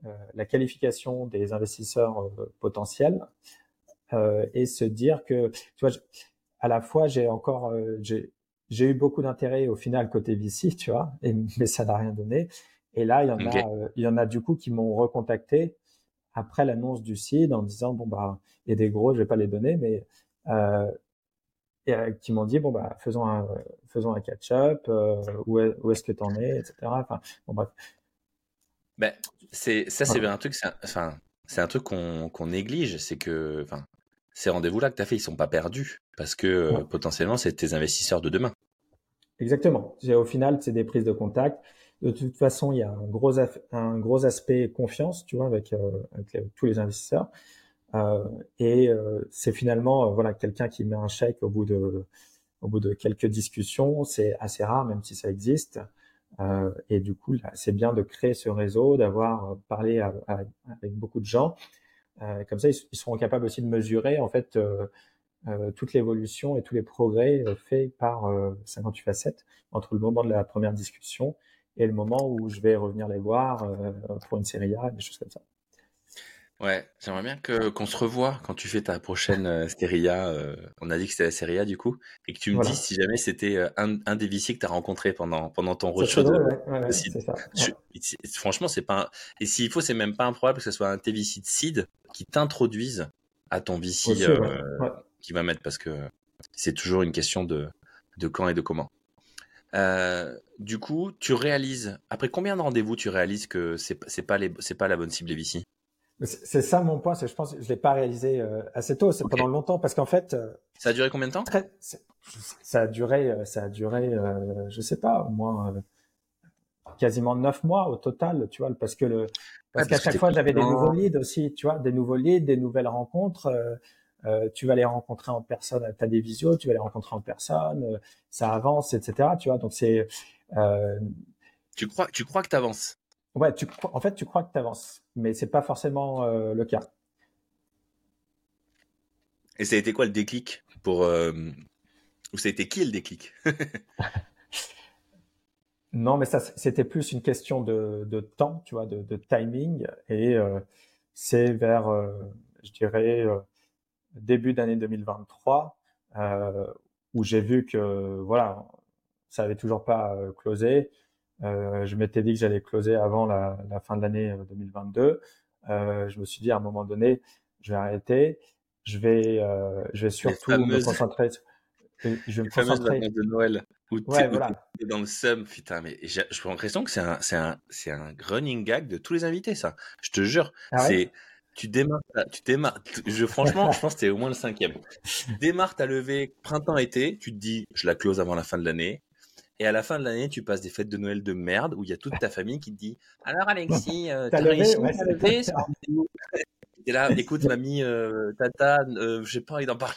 euh, la qualification des investisseurs euh, potentiels euh, et se dire que tu vois, à la fois j'ai encore j'ai j'ai eu beaucoup d'intérêt au final côté VC, tu vois, et, mais ça n'a rien donné. Et là, il y en a, euh, il y en a du coup qui m'ont recontacté après l'annonce du seed en disant bon bah il y a des gros, je vais pas les donner, mais euh, et, euh, qui m'ont dit bon bah faisons un faisons un catch-up, euh, où, est, où est-ce que t'en es, etc. Enfin bon bref. Ben c'est ça c'est un truc, enfin c'est un truc qu'on qu'on néglige, c'est que enfin ces rendez-vous-là que tu as fait, ils sont pas perdus parce que euh, potentiellement, c'est tes investisseurs de demain. Exactement. Au final, c'est des prises de contact. De toute façon, il y a un gros, un gros aspect confiance, tu vois, avec, euh, avec tous les investisseurs. Euh, et euh, c'est finalement, voilà, quelqu'un qui met un chèque au bout de, au bout de quelques discussions. C'est assez rare, même si ça existe. et du coup, c'est bien de créer ce réseau, d'avoir parlé avec beaucoup de gens comme ça, ils, seront capables aussi de mesurer en fait euh, euh, toute l'évolution et tous les progrès faits par 58 facettes entre le moment de la première discussion et le moment où je vais revenir les voir pour une série A, des choses comme ça. Ouais, j'aimerais bien que qu'on se revoie quand tu fais ta prochaine euh, Steria. Euh, on a dit que c'était la Serie A du coup, et que tu me dises si jamais c'était euh, un, un des VC que tu as rencontré pendant pendant ton roadshow. Franchement, c'est pas et s'il faut, c'est même pas improbable que ce soit un TVC de seed qui t'introduise à ton VC euh, qui va mettre parce que c'est toujours une question de de quand et de comment. Euh, du coup, tu réalises après combien de rendez-vous tu réalises que c'est c'est pas les c'est pas la bonne cible les VC c'est ça mon point, c'est je pense que je l'ai pas réalisé euh, assez tôt, c'est pendant longtemps parce qu'en fait. Euh, ça a duré combien de temps? Ça a duré, euh, ça a duré, je sais pas, au moins quasiment neuf mois au total, tu vois, parce que le, parce qu'à chaque fois j'avais des nouveaux leads aussi, tu vois, des nouveaux leads, des nouvelles rencontres. Euh, euh, tu vas les rencontrer en personne, tu as des visios, tu vas les rencontrer en personne, euh, ça avance, etc. Tu vois, donc c'est. Euh, tu crois, tu crois que tu avances Ouais, tu, en fait, tu crois que tu avances, mais c'est pas forcément le cas. Et ça a été quoi le déclic pour ou ça a été qui le déclic? Non, mais ça, c'était plus une question de, de, temps, tu vois, de, de timing. Et euh, c'est vers, euh, je dirais, euh, début d'année 2023, euh, où j'ai vu que, voilà, ça avait toujours pas closé. Je m'étais dit que j'allais closer avant la, la fin de l'année 2022. je me suis dit à un moment donné, je vais arrêter. Je vais, je vais surtout me concentrer. Je vais me concentrer. de Noël. Où ouais, voilà. dans le sum, putain, mais j'ai l'impression que c'est un, c'est un, c'est un running gag de tous les invités, ça. Je te jure. Ah c'est, tu démarres, tu démarres, je, franchement, je pense que t'es au moins le cinquième. Tu démarres ta levée printemps-été, tu te dis, je la close avant la fin de l'année. Et à la fin de l'année, tu passes des fêtes de Noël de merde où il y a toute ta famille qui te dit Alors Alexis, euh, t'as réussi ouais, et là, écoute, mamie, euh, tata, euh, j'ai pas envie d'en parler.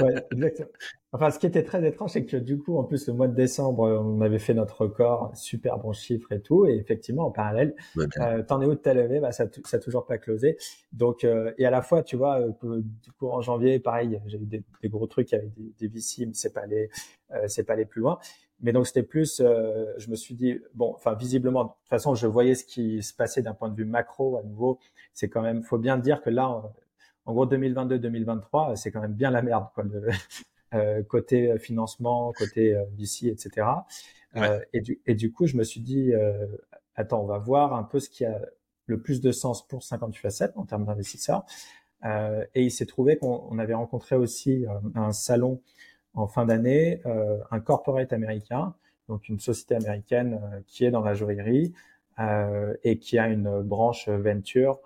ouais, exactement. Enfin, ce qui était très étrange, c'est que du coup, en plus, le mois de décembre, on avait fait notre record, super bon chiffre et tout. Et effectivement, en parallèle, euh, t'en es où de ta levée bah, Ça n'a toujours pas closé. Donc, et à la fois, tu vois, du coup, en janvier, pareil, j'ai eu des, des, gros trucs avec des, des VC, mais c'est pas euh, c'est pas aller plus loin. Mais donc c'était plus, euh, je me suis dit bon, enfin visiblement, de toute façon, je voyais ce qui se passait d'un point de vue macro à nouveau. C'est quand même, faut bien dire que là, en, gros 2022-2023, c'est quand même bien la merde quoi, le, euh, côté financement, côté euh, VC, etc. Euh, et, du, et du coup, je me suis dit euh, attends, on va voir un peu ce qui a le plus de sens pour 58 Facette en termes d'investisseurs. Euh, et il s'est trouvé qu'on avait rencontré aussi un salon en fin d'année euh, un corporate américain, donc une société américaine euh, qui est dans la joaillerie euh, et qui a une branche venture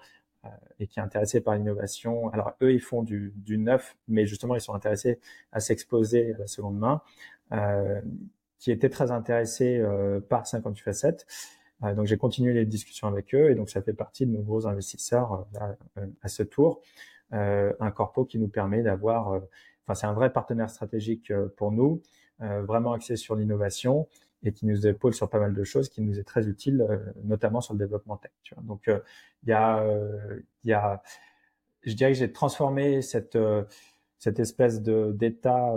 et qui est intéressée par l'innovation. Alors eux, ils font du, du, neuf, mais justement, ils sont intéressés à s'exposer à la seconde main, euh, qui était très intéressé euh, par 58 facettes. Donc j'ai continué les discussions avec eux et donc ça fait partie de nos gros investisseurs à, à, ce tour. un corpo qui nous permet d'avoir enfin, c'est un vrai partenaire stratégique euh, pour nous, euh, vraiment axé sur l'innovation et qui nous épaule sur pas mal de choses, qui nous est très utile, euh, notamment sur le développement tech. Tu vois. Donc, il y a, il y a, je dirais que j'ai transformé cette cette espèce de d'état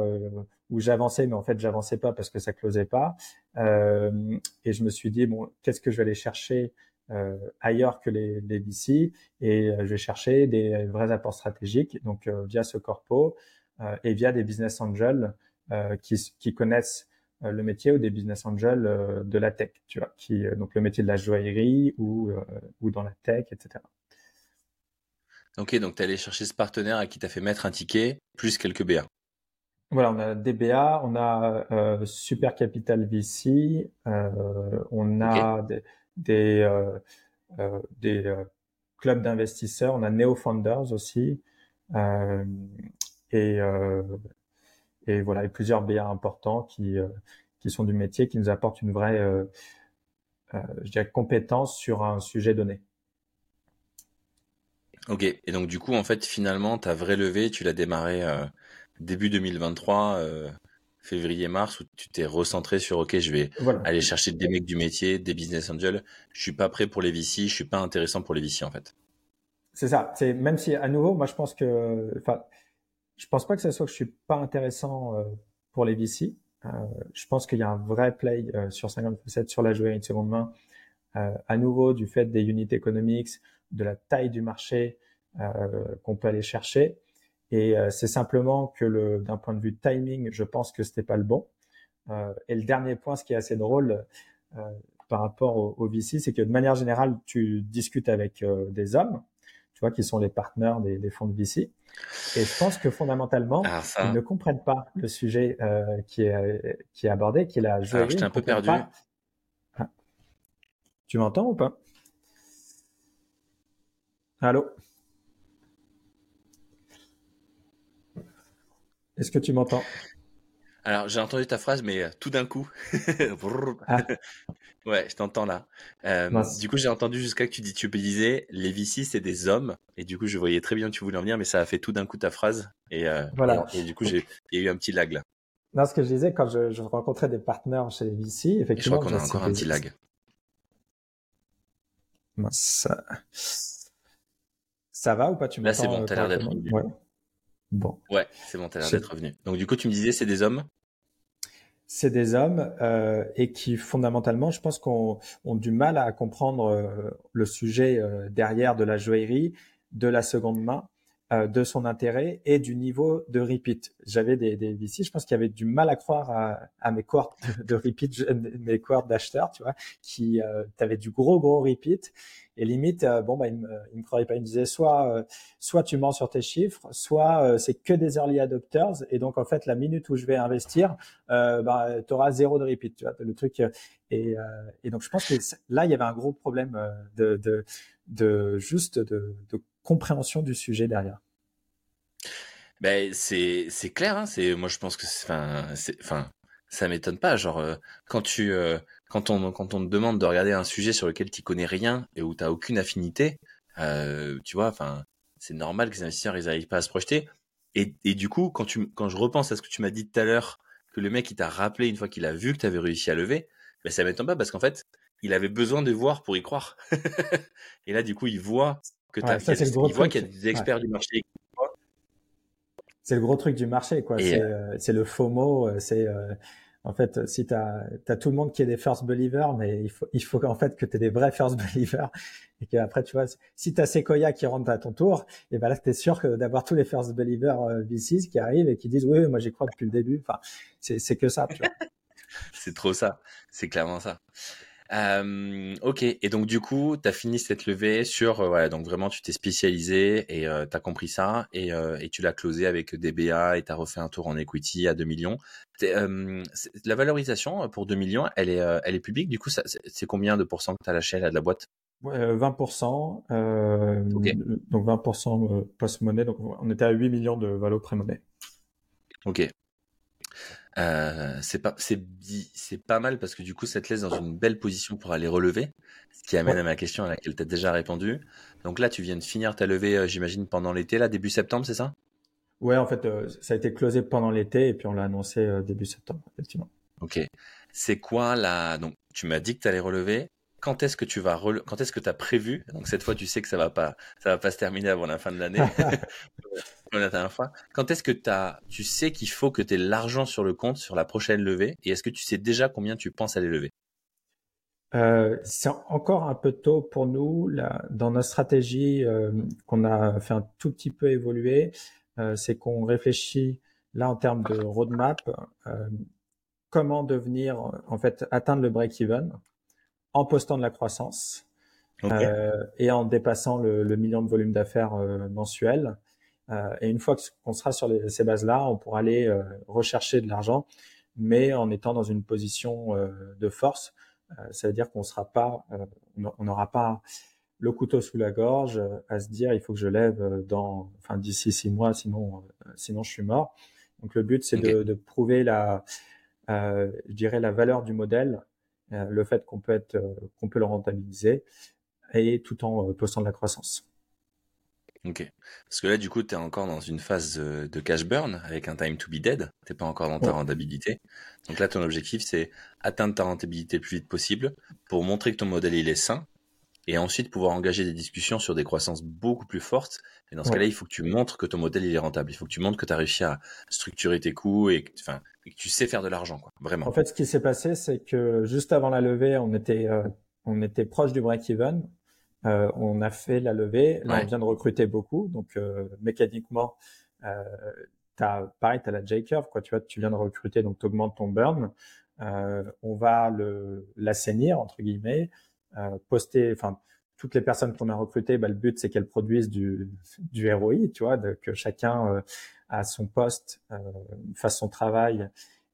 où j'avançais, mais en fait j'avançais pas parce que ça closait pas. Euh, et je me suis dit bon, qu'est-ce que je vais aller chercher euh, ailleurs que les, les VC Et je vais chercher des vrais apports stratégiques, donc via ce corpo, euh, et via des business angels euh, qui, qui connaissent euh, le métier ou des business angels de la tech, tu vois, qui donc le métier de la joaillerie ou ou dans la tech, etc. Ok, donc tu es allé chercher ce partenaire à qui t'as fait mettre un ticket plus quelques BA. Voilà, on a des BA, on a euh, Super Capital VC, euh, on a des des, euh, des clubs d'investisseurs, on a Neo Founders aussi, et, euh, et voilà, et plusieurs BA importants qui, euh, qui sont du métier, qui nous apportent une vraie, euh, je dirais, compétence sur un sujet donné. Ok, et donc du coup, en fait, finalement, ta vraie levée, tu l'as démarré début 2023, février-mars, où tu t'es recentré sur, ok, je vais aller chercher des mecs du métier, des business angels. Je suis pas prêt pour les VC, je suis pas intéressant pour les VC, en fait. C'est ça. C'est même si à nouveau, moi, je pense que, enfin, je pense pas que ce soit que je suis pas intéressant euh, pour les VC. Euh, je pense qu'il y a un vrai play euh, sur 57 sur la joaillerie de seconde main. à nouveau, du fait des unit economics, de la taille du marché qu'on peut aller chercher. Et c'est simplement que d'un point de vue timing, je pense que c'était pas le bon. et le dernier point, ce qui est assez drôle par rapport au, au VC, c'est que de manière générale, tu discutes avec des hommes, tu vois, qui sont les partenaires des, des fonds de VC. Et je pense que fondamentalement, ah, ils ne comprennent pas le sujet euh, qui, est, qui est abordé, qui est la. Alors, je un peu perdu. Ah. Tu m'entends ou pas? Allô? Est-ce que tu m'entends? Alors, j'ai entendu ta phrase, mais tout d'un coup. ah. Ouais, je t'entends là. Euh, du coup, j'ai entendu jusqu'à que tu, dis, tu disais les VC, c'est des hommes. Et du coup, je voyais très bien où tu voulais en venir, mais ça a fait tout d'un coup ta phrase. Et, euh, voilà. et, du coup, il y a eu un petit lag là. Non, ce que je disais, quand je, rencontrais des partenaires chez les VC, effectivement. je crois qu'on a encore un petit lag. Ça... ça va ou pas? Tu Là, c'est bon, t'as l'air d'être revenu. Ouais. Bon. Ouais, c'est bon, t'as l'air d'être revenu. Donc, du coup, tu me disais, c'est des hommes? C'est des hommes euh, et qui fondamentalement, je pense qu'on ont du mal à comprendre euh, le sujet euh, derrière de la joaillerie, de la seconde main, de son intérêt et du niveau de repeat. J'avais des, des VC, je pense qu'il y avait du mal à croire à, à mes cohortes de repeat, mes cohortes d'acheteurs, tu vois, qui euh, avaient du gros gros repeat et limite, euh, bon, bah, il me, me croyait pas. Il me disait soit, euh, soit tu mens sur tes chiffres, soit euh, c'est que des early adopters. Et donc, en fait, la minute où je vais investir, bah, tu auras zéro de repeat. Tu vois, le truc. Et, et donc, je pense que là, il y avait un gros problème de, de, de juste de, de compréhension du sujet derrière. Ben c'est clair. Hein, c'est moi je pense que enfin ça m'étonne pas. Genre quand tu quand on, quand on te demande de regarder un sujet sur lequel tu connais rien et où tu aucune affinité, euh, tu vois, enfin, c'est normal que les investisseurs ils n'arrivent pas à se projeter. Et, et, du coup, quand, tu, quand je repense à ce que tu m'as dit tout à l'heure, que le mec il t'a rappelé une fois qu'il a vu que tu avais réussi à lever, ben ça m'étonne pas parce qu'en fait, il avait besoin de voir pour y croire. et là, du coup, il voit que tu as, il voit qu'il y a des experts du marché. C'est le gros truc du marché, quoi. C'est euh, euh le FOMO, euh, c'est euh, en fait, si tu as, tout le monde qui est des first believers, mais il faut, il faut en fait que tu aies des vrais first believers et qu'après, tu vois, si tu as Sequoia qui rentre à ton tour, et ben là, tu es sûr d'avoir tous les first believers euh, VCs qui arrivent et qui disent oui, moi j'y crois depuis le début. Enfin, c'est que ça. c'est trop ça. C'est clairement ça. Euh, ok, et donc du coup, tu as fini cette levée sur, euh, ouais, donc vraiment tu t'es spécialisé et euh, tu as compris ça et, euh, et tu l'as closé avec des BA et tu as refait un tour en equity à 2 millions. la valorisation pour 2 millions, elle est, elle est publique, du coup, c'est combien de pourcents que tu as lâché là, de la boîte? 20%, donc 20% post-monnaie, donc on était à 8 millions de valo pré-monnaie. Ok, euh, c'est pas c'est c'est pas mal parce que du coup ça te laisse dans une belle position pour aller relever ce qui amène à ma question à laquelle tu as déjà répondu. Donc là tu viens de finir ta levée euh, j'imagine pendant l'été là début septembre c'est ça? Ouais en fait euh, ça a été closé pendant l'été et puis on l'a annoncé début septembre effectivement. Ok. C'est quoi la donc tu m'as dit que tu allais relever quand est-ce que tu vas quand est-ce que tu as prévu donc cette fois tu sais que ça va pas ça va pas se terminer avant la fin de l'année la dernière fois. Quand est-ce que as, tu sais qu'il faut que tu aies l'argent sur le compte sur la prochaine levée et est-ce que tu sais déjà combien tu penses aller lever? Euh, c'est encore un peu tôt pour nous là, dans notre stratégie euh, qu'on a fait un tout petit peu évoluer euh, c'est qu'on réfléchit là en termes de roadmap comment devenir en fait atteindre le break-even en postant de la croissance euh, et en dépassant le, million de volume d'affaires euh, mensuel. Euh, et une fois qu'on sera sur ces bases-là, on pourra aller rechercher de l'argent, mais en étant dans une position de force. ça veut dire qu'on sera pas, on n'aura pas le couteau sous la gorge à se dire il faut que je lève dans, enfin d'ici six mois, sinon, sinon je suis mort. Donc le but c'est de, de, prouver la, euh, je dirais la valeur du modèle le fait qu'on peut être, euh, qu'on peut le rentabiliser et tout en euh, postant de la croissance. Ok. Parce que là, du coup, tu es encore dans une phase de cash burn avec un time to be dead. Tu pas encore dans ta rentabilité. Donc là, ton objectif, c'est atteindre ta rentabilité le plus vite possible pour montrer que ton modèle, il est sain. Et ensuite, pouvoir engager des discussions sur des croissances beaucoup plus fortes. Et dans ce cas-là, il faut que tu montres que ton modèle, il est rentable. Il faut que tu montres que tu as réussi à structurer tes coûts et, enfin, que tu sais faire de l'argent, quoi. Vraiment. En fait, ce qui s'est passé, c'est que juste avant la levée, on était, euh, on était proche du break-even. Euh, on a fait la levée. Là, on vient de recruter beaucoup. Donc, euh, mécaniquement, euh, as, pareil, tu as la J-curve, quoi. Tu vois, tu viens de recruter, donc tu augmentes ton burn. On va l'assainir, entre guillemets, poster, enfin, toutes les personnes qu'on a recrutées, bah, le but c'est qu'elles produisent du, du ROI, tu vois, de, que chacun à son poste, euh, fasse son travail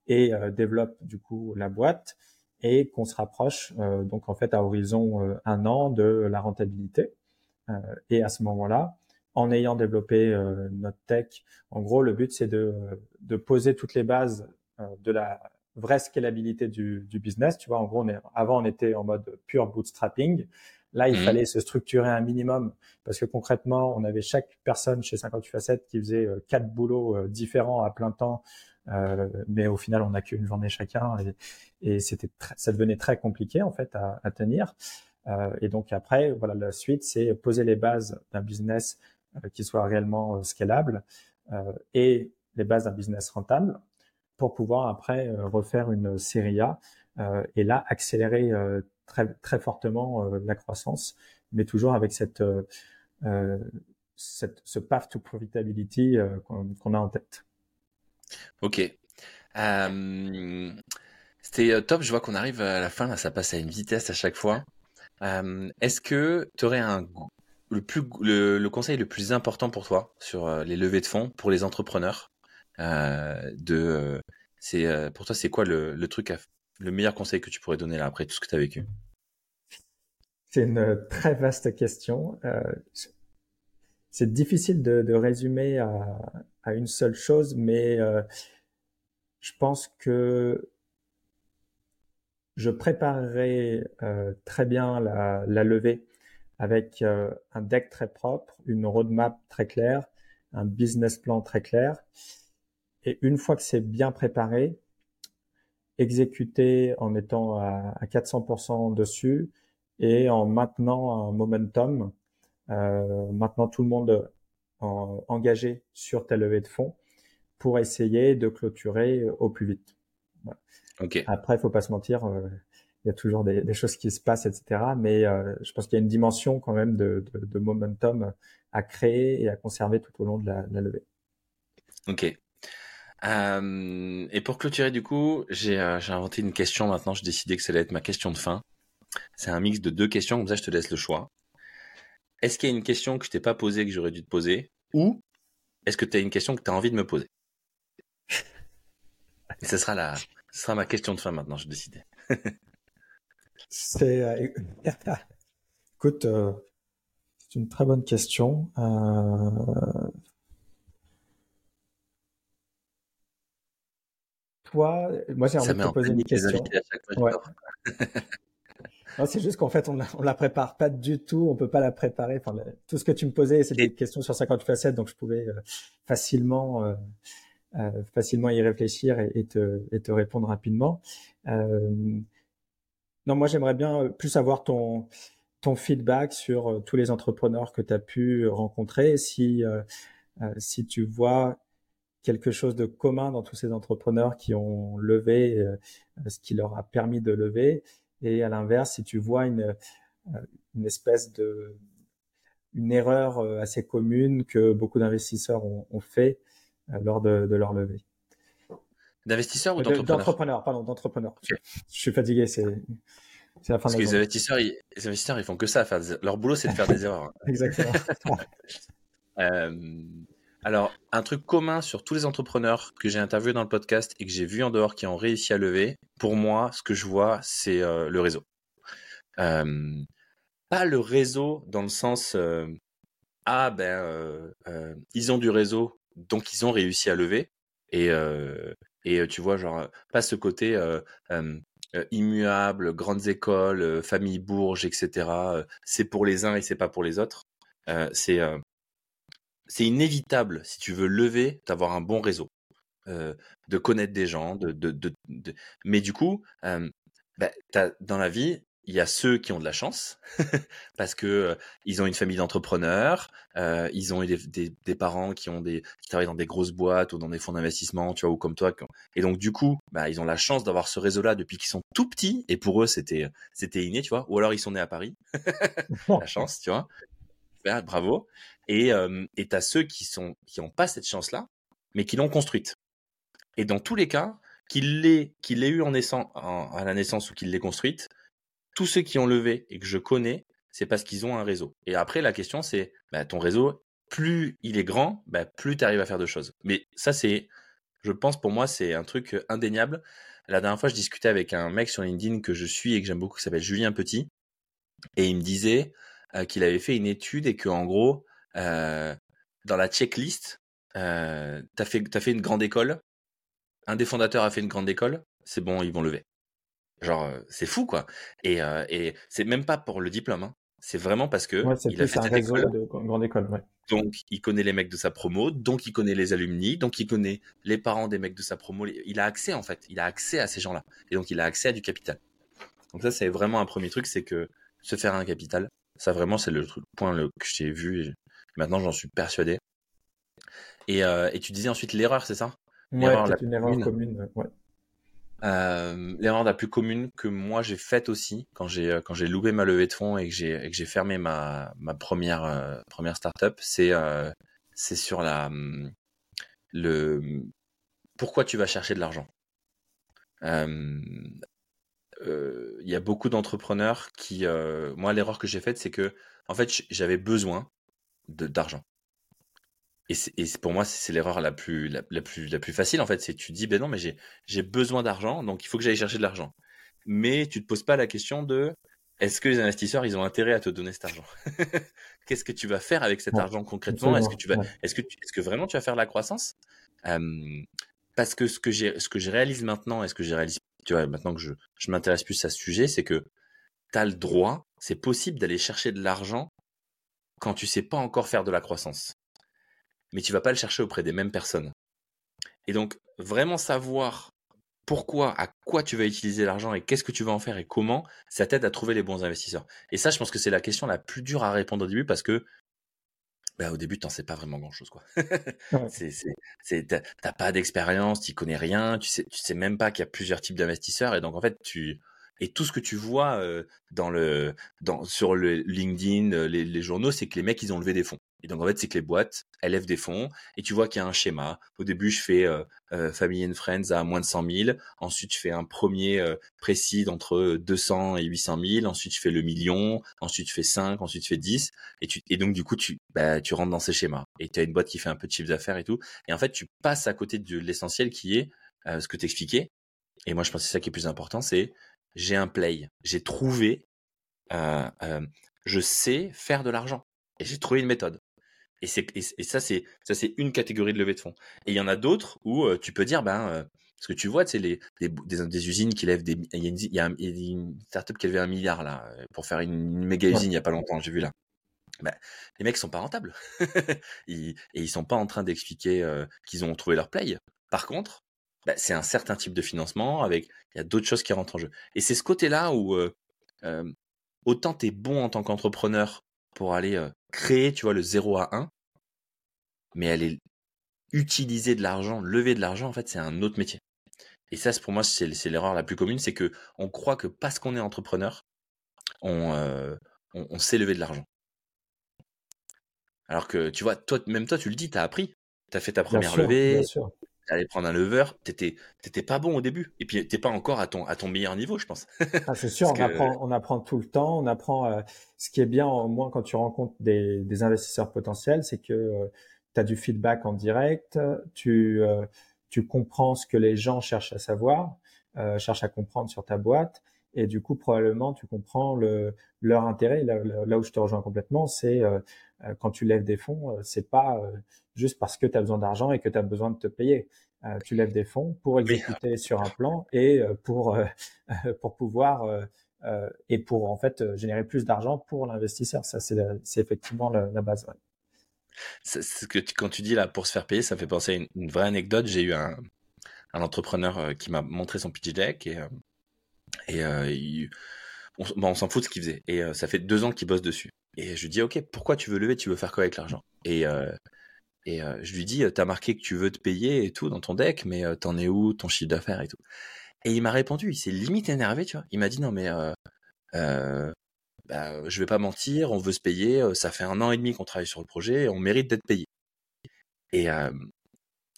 et euh, développe du coup la boîte et qu'on se rapproche euh, donc en fait à horizon un an de la rentabilité. et à ce moment-là, en ayant développé notre tech, en gros le but c'est de, de poser toutes les bases de la vraie scalabilité du, du, business. Tu vois, en gros, on est, avant, on était en mode pure bootstrapping. Là, il mmh. fallait se structurer un minimum parce que concrètement, on avait chaque personne chez 58 facettes qui faisait euh, quatre boulots euh, différents à plein temps. Euh, mais au final, on n'a qu'une journée chacun et, et c'était ça devenait très compliqué en fait à, à tenir. Euh, et donc après, voilà, la suite, c'est poser les bases d'un business euh, qui soit réellement scalable et les bases d'un business rentable pour pouvoir après refaire une série A et là accélérer très, très fortement euh, la croissance, mais toujours avec cette, euh, euh, ce path to profitability qu'on a en tête. Ok. C'était top. Je vois qu'on arrive à la fin. Ça passe à une vitesse à chaque fois. Est-ce que tu aurais un, le, plus, le, conseil le plus important pour toi sur les levées de fonds pour les entrepreneurs? De, c'est, Pour toi, c'est quoi le, truc à, le meilleur conseil que tu pourrais donner après tout ce que tu as vécu? C'est une très vaste question. Euh, c'est difficile de, résumer à, une seule chose, mais euh, je pense que je préparerai euh, très bien la, levée avec euh, un deck très propre, une roadmap très claire, un business plan très clair. Et une fois que c'est bien préparé, exécuter en étant à, 400% dessus et en maintenant un momentum, euh, maintenant tout le monde engagé sur ta levée de fonds pour essayer de clôturer au plus vite. Après, il faut pas se mentir, euh, il y a toujours des, choses qui se passent, etc. Mais euh, je pense qu'il y a une dimension quand même de, momentum à créer et à conserver tout au long de la, la levée. Ok. Euh, et pour clôturer, du coup, j'ai euh, inventé une question maintenant. J'ai décidé que ça allait être ma question de fin. C'est un mix de deux questions, comme ça je te laisse le choix. Est-ce qu'il y a une question que je t'ai pas posée que j'aurais dû te poser? Ou est-ce que tu as une question que tu as envie de me poser? Et ce sera, la, ce sera ma question de fin maintenant, j'ai décidé. c'est. Euh, écoute, euh, c'est une très bonne question. Euh, moi j'ai envie de te poser une question. c'est juste qu'en fait, on la, la prépare pas du tout, on peut pas la préparer. Enfin, tout ce que tu me posais, c'est des questions sur 50 facettes, donc je pouvais euh, facilement, euh, euh, facilement y réfléchir et, te, et te répondre rapidement. non, moi j'aimerais bien plus avoir ton, ton feedback sur tous les entrepreneurs que tu as pu rencontrer. Si, si tu vois quelque chose de commun dans tous ces entrepreneurs qui ont levé euh, ce qui leur a permis de lever. Et à l'inverse, si tu vois une, euh, une espèce de une erreur euh, assez commune que beaucoup d'investisseurs ont, ont, fait lors de, de, leur levée. D'investisseurs ou d'entrepreneurs? D'entrepreneurs, pardon, d'entrepreneurs. Je, suis fatigué, c'est la fin Parce que les investisseurs, ils, les investisseurs, ils font que ça. Leur boulot, c'est de faire des erreurs. Exactement. euh, alors, un truc commun sur tous les entrepreneurs que j'ai interviewés dans le podcast et que j'ai vu en dehors qui ont réussi à lever, pour moi, ce que je vois, c'est euh, le réseau. Euh, pas le réseau dans le sens euh, ah ben ils ont du réseau donc ils ont réussi à lever et et tu vois genre pas ce côté immuable, grandes écoles, famille bourge, etc. c'est pour les uns et c'est pas pour les autres. c'est c'est inévitable, si tu veux lever, d'avoir un bon réseau, euh, de connaître des gens, de, de, de, mais du coup, euh, bah, dans la vie, il y a ceux qui ont de la chance parce que euh, ils ont une famille d'entrepreneurs, euh, ils ont des, des, des, parents qui ont des qui travaillent dans des grosses boîtes ou dans des fonds d'investissement, tu vois, ou comme toi. Et donc du coup, bah, ils ont la chance d'avoir ce réseau-là depuis qu'ils sont tout petits et pour eux c'était c'était inné, tu vois. Ou alors ils sont nés à Paris, la chance, tu vois. bravo. Et euh, tu as ceux qui sont qui n'ont pas cette chance-là, mais qui l'ont construite. Et dans tous les cas, qu'il l'ait qu'il eu en naissant à la naissance ou qu'il l'ait construite, tous ceux qui ont levé et que je connais, c'est parce qu'ils ont un réseau. Et après, la question, c'est bah, ton réseau, plus il est grand, bah, plus tu arrives à faire de choses. Mais ça, c'est, je pense, pour moi, c'est un truc indéniable. La dernière fois, je discutais avec un mec sur LinkedIn que je suis et que j'aime beaucoup, qui s'appelle Julien Petit. Et il me disait euh, qu'il avait fait une étude et qu'en gros, euh, dans la checklist, euh, tu as fait, as fait une grande école, un des fondateurs a fait une grande école, c'est bon, ils vont lever. Genre, c'est fou, quoi. Et, et c'est même pas pour le diplôme, hein. c'est vraiment parce que il a fait réseau de grande école. Ouais. Donc, il connaît les mecs de sa promo, donc il connaît les alumni, donc il connaît les parents des mecs de sa promo. Il a accès, en fait, il a accès à ces gens-là. Et donc, il a accès à du capital. Donc ça, c'est vraiment un premier truc, c'est que se faire un capital, ça vraiment, c'est le point que j'ai vu. Et maintenant, j'en suis persuadé. Et, et tu disais ensuite l'erreur, c'est ça? L'erreur ouais, une erreur commune. Ouais. Euh, l'erreur la plus commune que moi j'ai faite aussi quand j'ai euh, quand j'ai loupé ma levée de fonds et que j'ai que j'ai fermé ma ma première euh, première startup, c'est euh, c'est sur la hum, le pourquoi tu vas chercher de l'argent. Il y a beaucoup d'entrepreneurs qui moi l'erreur que j'ai faite c'est que en fait j'avais besoin d'argent. Et, et pour moi, c'est l'erreur la plus, la, plus, la plus facile, en fait. C'est tu dis, ben non, mais j'ai besoin d'argent, donc il faut que j'aille chercher de l'argent. Mais tu te poses pas la question de est-ce que les investisseurs, ils ont intérêt à te donner cet argent? Qu'est-ce que tu vas faire avec cet argent concrètement? Est-ce que tu vas, est-ce que, est-ce que vraiment tu vas faire de la croissance? Parce que ce que ce que je réalise maintenant, et ce que j'ai réalisé, tu vois, maintenant que je, je m'intéresse plus à ce sujet, c'est que tu as le droit, c'est possible d'aller chercher de l'argent quand tu sais pas encore faire de la croissance mais tu vas pas le chercher auprès des mêmes personnes. Et donc, vraiment savoir pourquoi, à quoi tu vas utiliser l'argent et qu'est-ce que tu vas en faire et comment, ça t'aide à trouver les bons investisseurs. Et ça, je pense que c'est la question la plus dure à répondre au début parce que bah, au début, tu n'en sais pas vraiment grand-chose. c'est, t'as, pas d'expérience, tu connais rien, tu sais, tu sais même pas qu'il y a plusieurs types d'investisseurs. Et donc, en fait, tu, et tout ce que tu vois euh, dans le, dans, sur le LinkedIn, les, les journaux, c'est que les mecs, ils ont levé des fonds. Et donc en fait, c'est que les boîtes, elles lèvent des fonds et tu vois qu'il y a un schéma. Au début, je fais euh, euh, Family and Friends à moins de 100 000. Ensuite, je fais un premier euh, précis d'entre 200 et 800 000. Ensuite, je fais le million. Ensuite, je fais 5. Ensuite, je fais 10. Et, tu, et donc du coup, tu, bah, tu rentres dans ces schémas. Et tu as une boîte qui fait un peu de chiffre d'affaires et tout. Et en fait, tu passes à côté de l'essentiel qui est ce que tu expliquais. Et moi, je pense que c'est ça qui est plus important, c'est j'ai un play. J'ai trouvé, euh, je sais faire de l'argent. Et j'ai trouvé une méthode. Et, c'est, et, ça, c'est ça, c'est une catégorie de levée de fonds. Et il y en a d'autres où tu peux dire, ben, ce que tu vois, c'est les, les des, des, usines qui lèvent des, il y a une, il y a une startup qui a levé un milliard là pour faire une, méga usine il y a pas longtemps, j'ai vu là. Ben, les mecs sont pas rentables ils, et ils sont pas en train d'expliquer qu'ils ont trouvé leur play. Par contre, ben, c'est un certain type de financement avec il y a d'autres choses qui rentrent en jeu. Et c'est ce côté-là où euh, autant tu es bon en tant qu'entrepreneur pour aller créer, tu vois, le 0 à 1, mais est utiliser de l'argent, lever de l'argent, en fait, c'est un autre métier. Et ça, pour moi, c'est l'erreur la plus commune, c'est que on croit que parce qu'on est entrepreneur, on, on, sait lever de l'argent. Alors que, tu vois, toi, même toi, tu le dis, tu as appris. Tu as fait ta première levée, aller prendre un lever, t'étais t'étais pas bon au début et puis t'es pas encore à ton à ton meilleur niveau, je pense. ah, c'est sûr, on apprend on apprend tout le temps, on apprend. Euh, ce qui est bien au moins quand tu rencontres des, des investisseurs potentiels, c'est que euh, tu as du feedback en direct, tu euh, tu comprends ce que les gens cherchent à savoir, cherchent à comprendre sur ta boîte. Et du coup, probablement, tu comprends le, leur intérêt. Là, là, où je te rejoins complètement, c'est quand tu lèves des fonds, c'est pas juste parce que tu as besoin d'argent et que tu as besoin de te payer. Euh, tu lèves des fonds pour exécuter sur un plan et euh, pour euh, pour pouvoir et pour en fait générer plus d'argent pour l'investisseur. Ça c'est effectivement la, base. Ouais. Ce que quand tu dis là pour se faire payer, ça fait penser à une, vraie anecdote. J'ai eu un, un entrepreneur qui m'a montré son pitch deck et et on, on s'en fout de ce qu'il faisait et ça fait deux ans qu'il bosse dessus. Et je lui dis ok pourquoi tu veux lever, tu veux faire quoi avec l'argent? Et et je lui dis, t'as marqué que tu veux te payer et tout dans ton deck, mais t'en es où ton chiffre d'affaires et tout? Et il m'a répondu, il s'est limite énervé, tu vois. Il m'a dit non mais euh, bah, je vais pas mentir, on veut se payer, ça fait un an et demi qu'on travaille sur le projet, on mérite d'être payé. Et,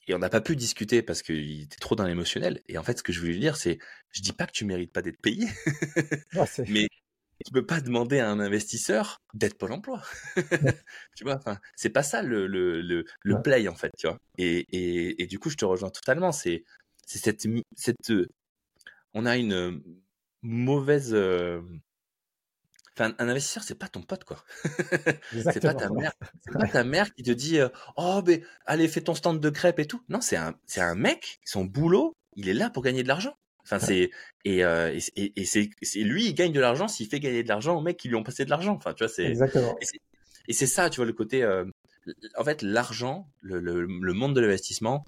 et on n'a pas pu discuter parce qu'il était trop dans l'émotionnel. Et en fait, ce que je voulais lui dire, c'est, je dis pas que tu mérites pas d'être payé, mais tu peux pas demander à un investisseur d'être Pôle Emploi. tu vois, enfin, c'est pas ça le le le, le play en fait, tu vois. Et, et et du coup, je te rejoins totalement. C'est c'est cette cette on a une mauvaise Enfin, un investisseur, c'est pas ton pote, quoi. c'est pas ta mère. C'est pas ta mère qui te dit, euh, oh, ben, allez, fais ton stand de crêpes et tout. Non, c'est un, c'est un mec. Son boulot, il est là pour gagner de l'argent. Enfin, c'est et, euh, et, et c'est, c'est lui, il gagne de l'argent s'il fait gagner de l'argent aux mecs qui lui ont passé de l'argent. Enfin, tu vois, c'est. Et c'est ça, tu vois, le côté. Euh, en fait, l'argent, le, le, le monde de l'investissement,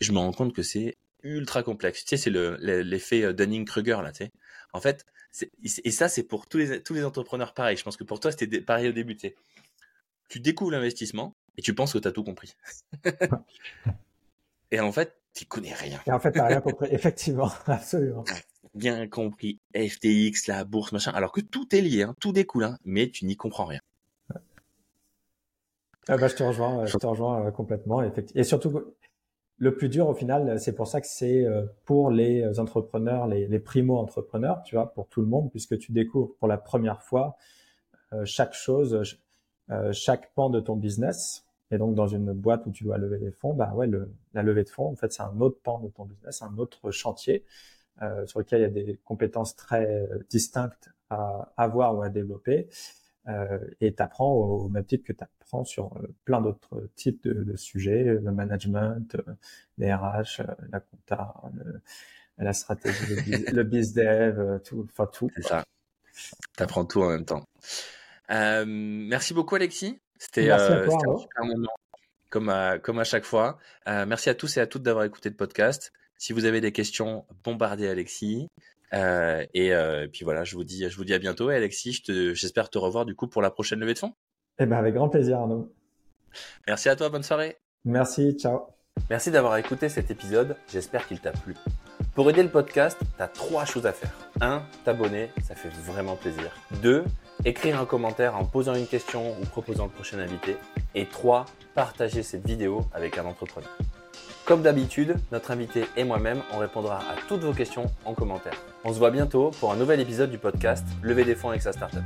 je me rends compte que c'est ultra complexe. Tu sais, c'est le, l'effet Dunning-Kruger là. Tu sais, en fait, et ça, c'est pour tous les, tous les entrepreneurs pareil. Je pense que pour toi, c'était pareil au début. Tu, tu découvres l'investissement et tu penses que tu as tout compris. et en fait, tu connais rien. Et en fait, tu rien compris. Effectivement, absolument. Bien compris. FTX, la bourse, machin. Alors que tout est lié, hein, tout découle, hein, mais tu n'y comprends rien. Ah bah, je te rejoins, je te rejoins euh, complètement. Et surtout, le plus dur au final, c'est pour ça que c'est euh, pour les entrepreneurs, les, les primo-entrepreneurs, tu vois, pour tout le monde, puisque tu découvres pour la première fois euh, chaque chose, euh, chaque pan de ton business. Et donc dans une boîte où tu dois lever des fonds, bah ouais, le, la levée de fonds, en fait, c'est un autre pan de ton business, un autre chantier sur lequel il y a des compétences très distinctes à avoir ou à développer. Euh, et tu apprends au, même titre que tu sur euh, plein d'autres types de, de, sujets, le management, euh, les RH, la compta, la stratégie, le, le biz dev, tout, enfin tout. C'est ça. Tu apprends tout en même temps. Euh, merci beaucoup Alexis. C'était euh, un super moment, comme à, comme à chaque fois. Euh, merci à tous et à toutes d'avoir écouté le podcast. Si vous avez des questions, bombardez Alexis. Euh, et, euh, puis voilà, je vous dis, je vous dis à bientôt. Et Alexis, j'espère te, te revoir du coup pour la prochaine levée de fonds. Eh ben avec grand plaisir, Arnaud. Merci à toi, bonne soirée. Merci, ciao. Merci d'avoir écouté cet épisode, j'espère qu'il t'a plu. Pour aider le podcast, tu as trois choses à faire. 1. T'abonner, ça fait vraiment plaisir. 2. Écrire un commentaire en posant une question ou proposant le prochain invité. Et 3. Partager cette vidéo avec un entrepreneur. Comme d'habitude, notre invité et moi-même, on répondra à toutes vos questions en commentaire. On se voit bientôt pour un nouvel épisode du podcast Lever des fonds avec sa startup.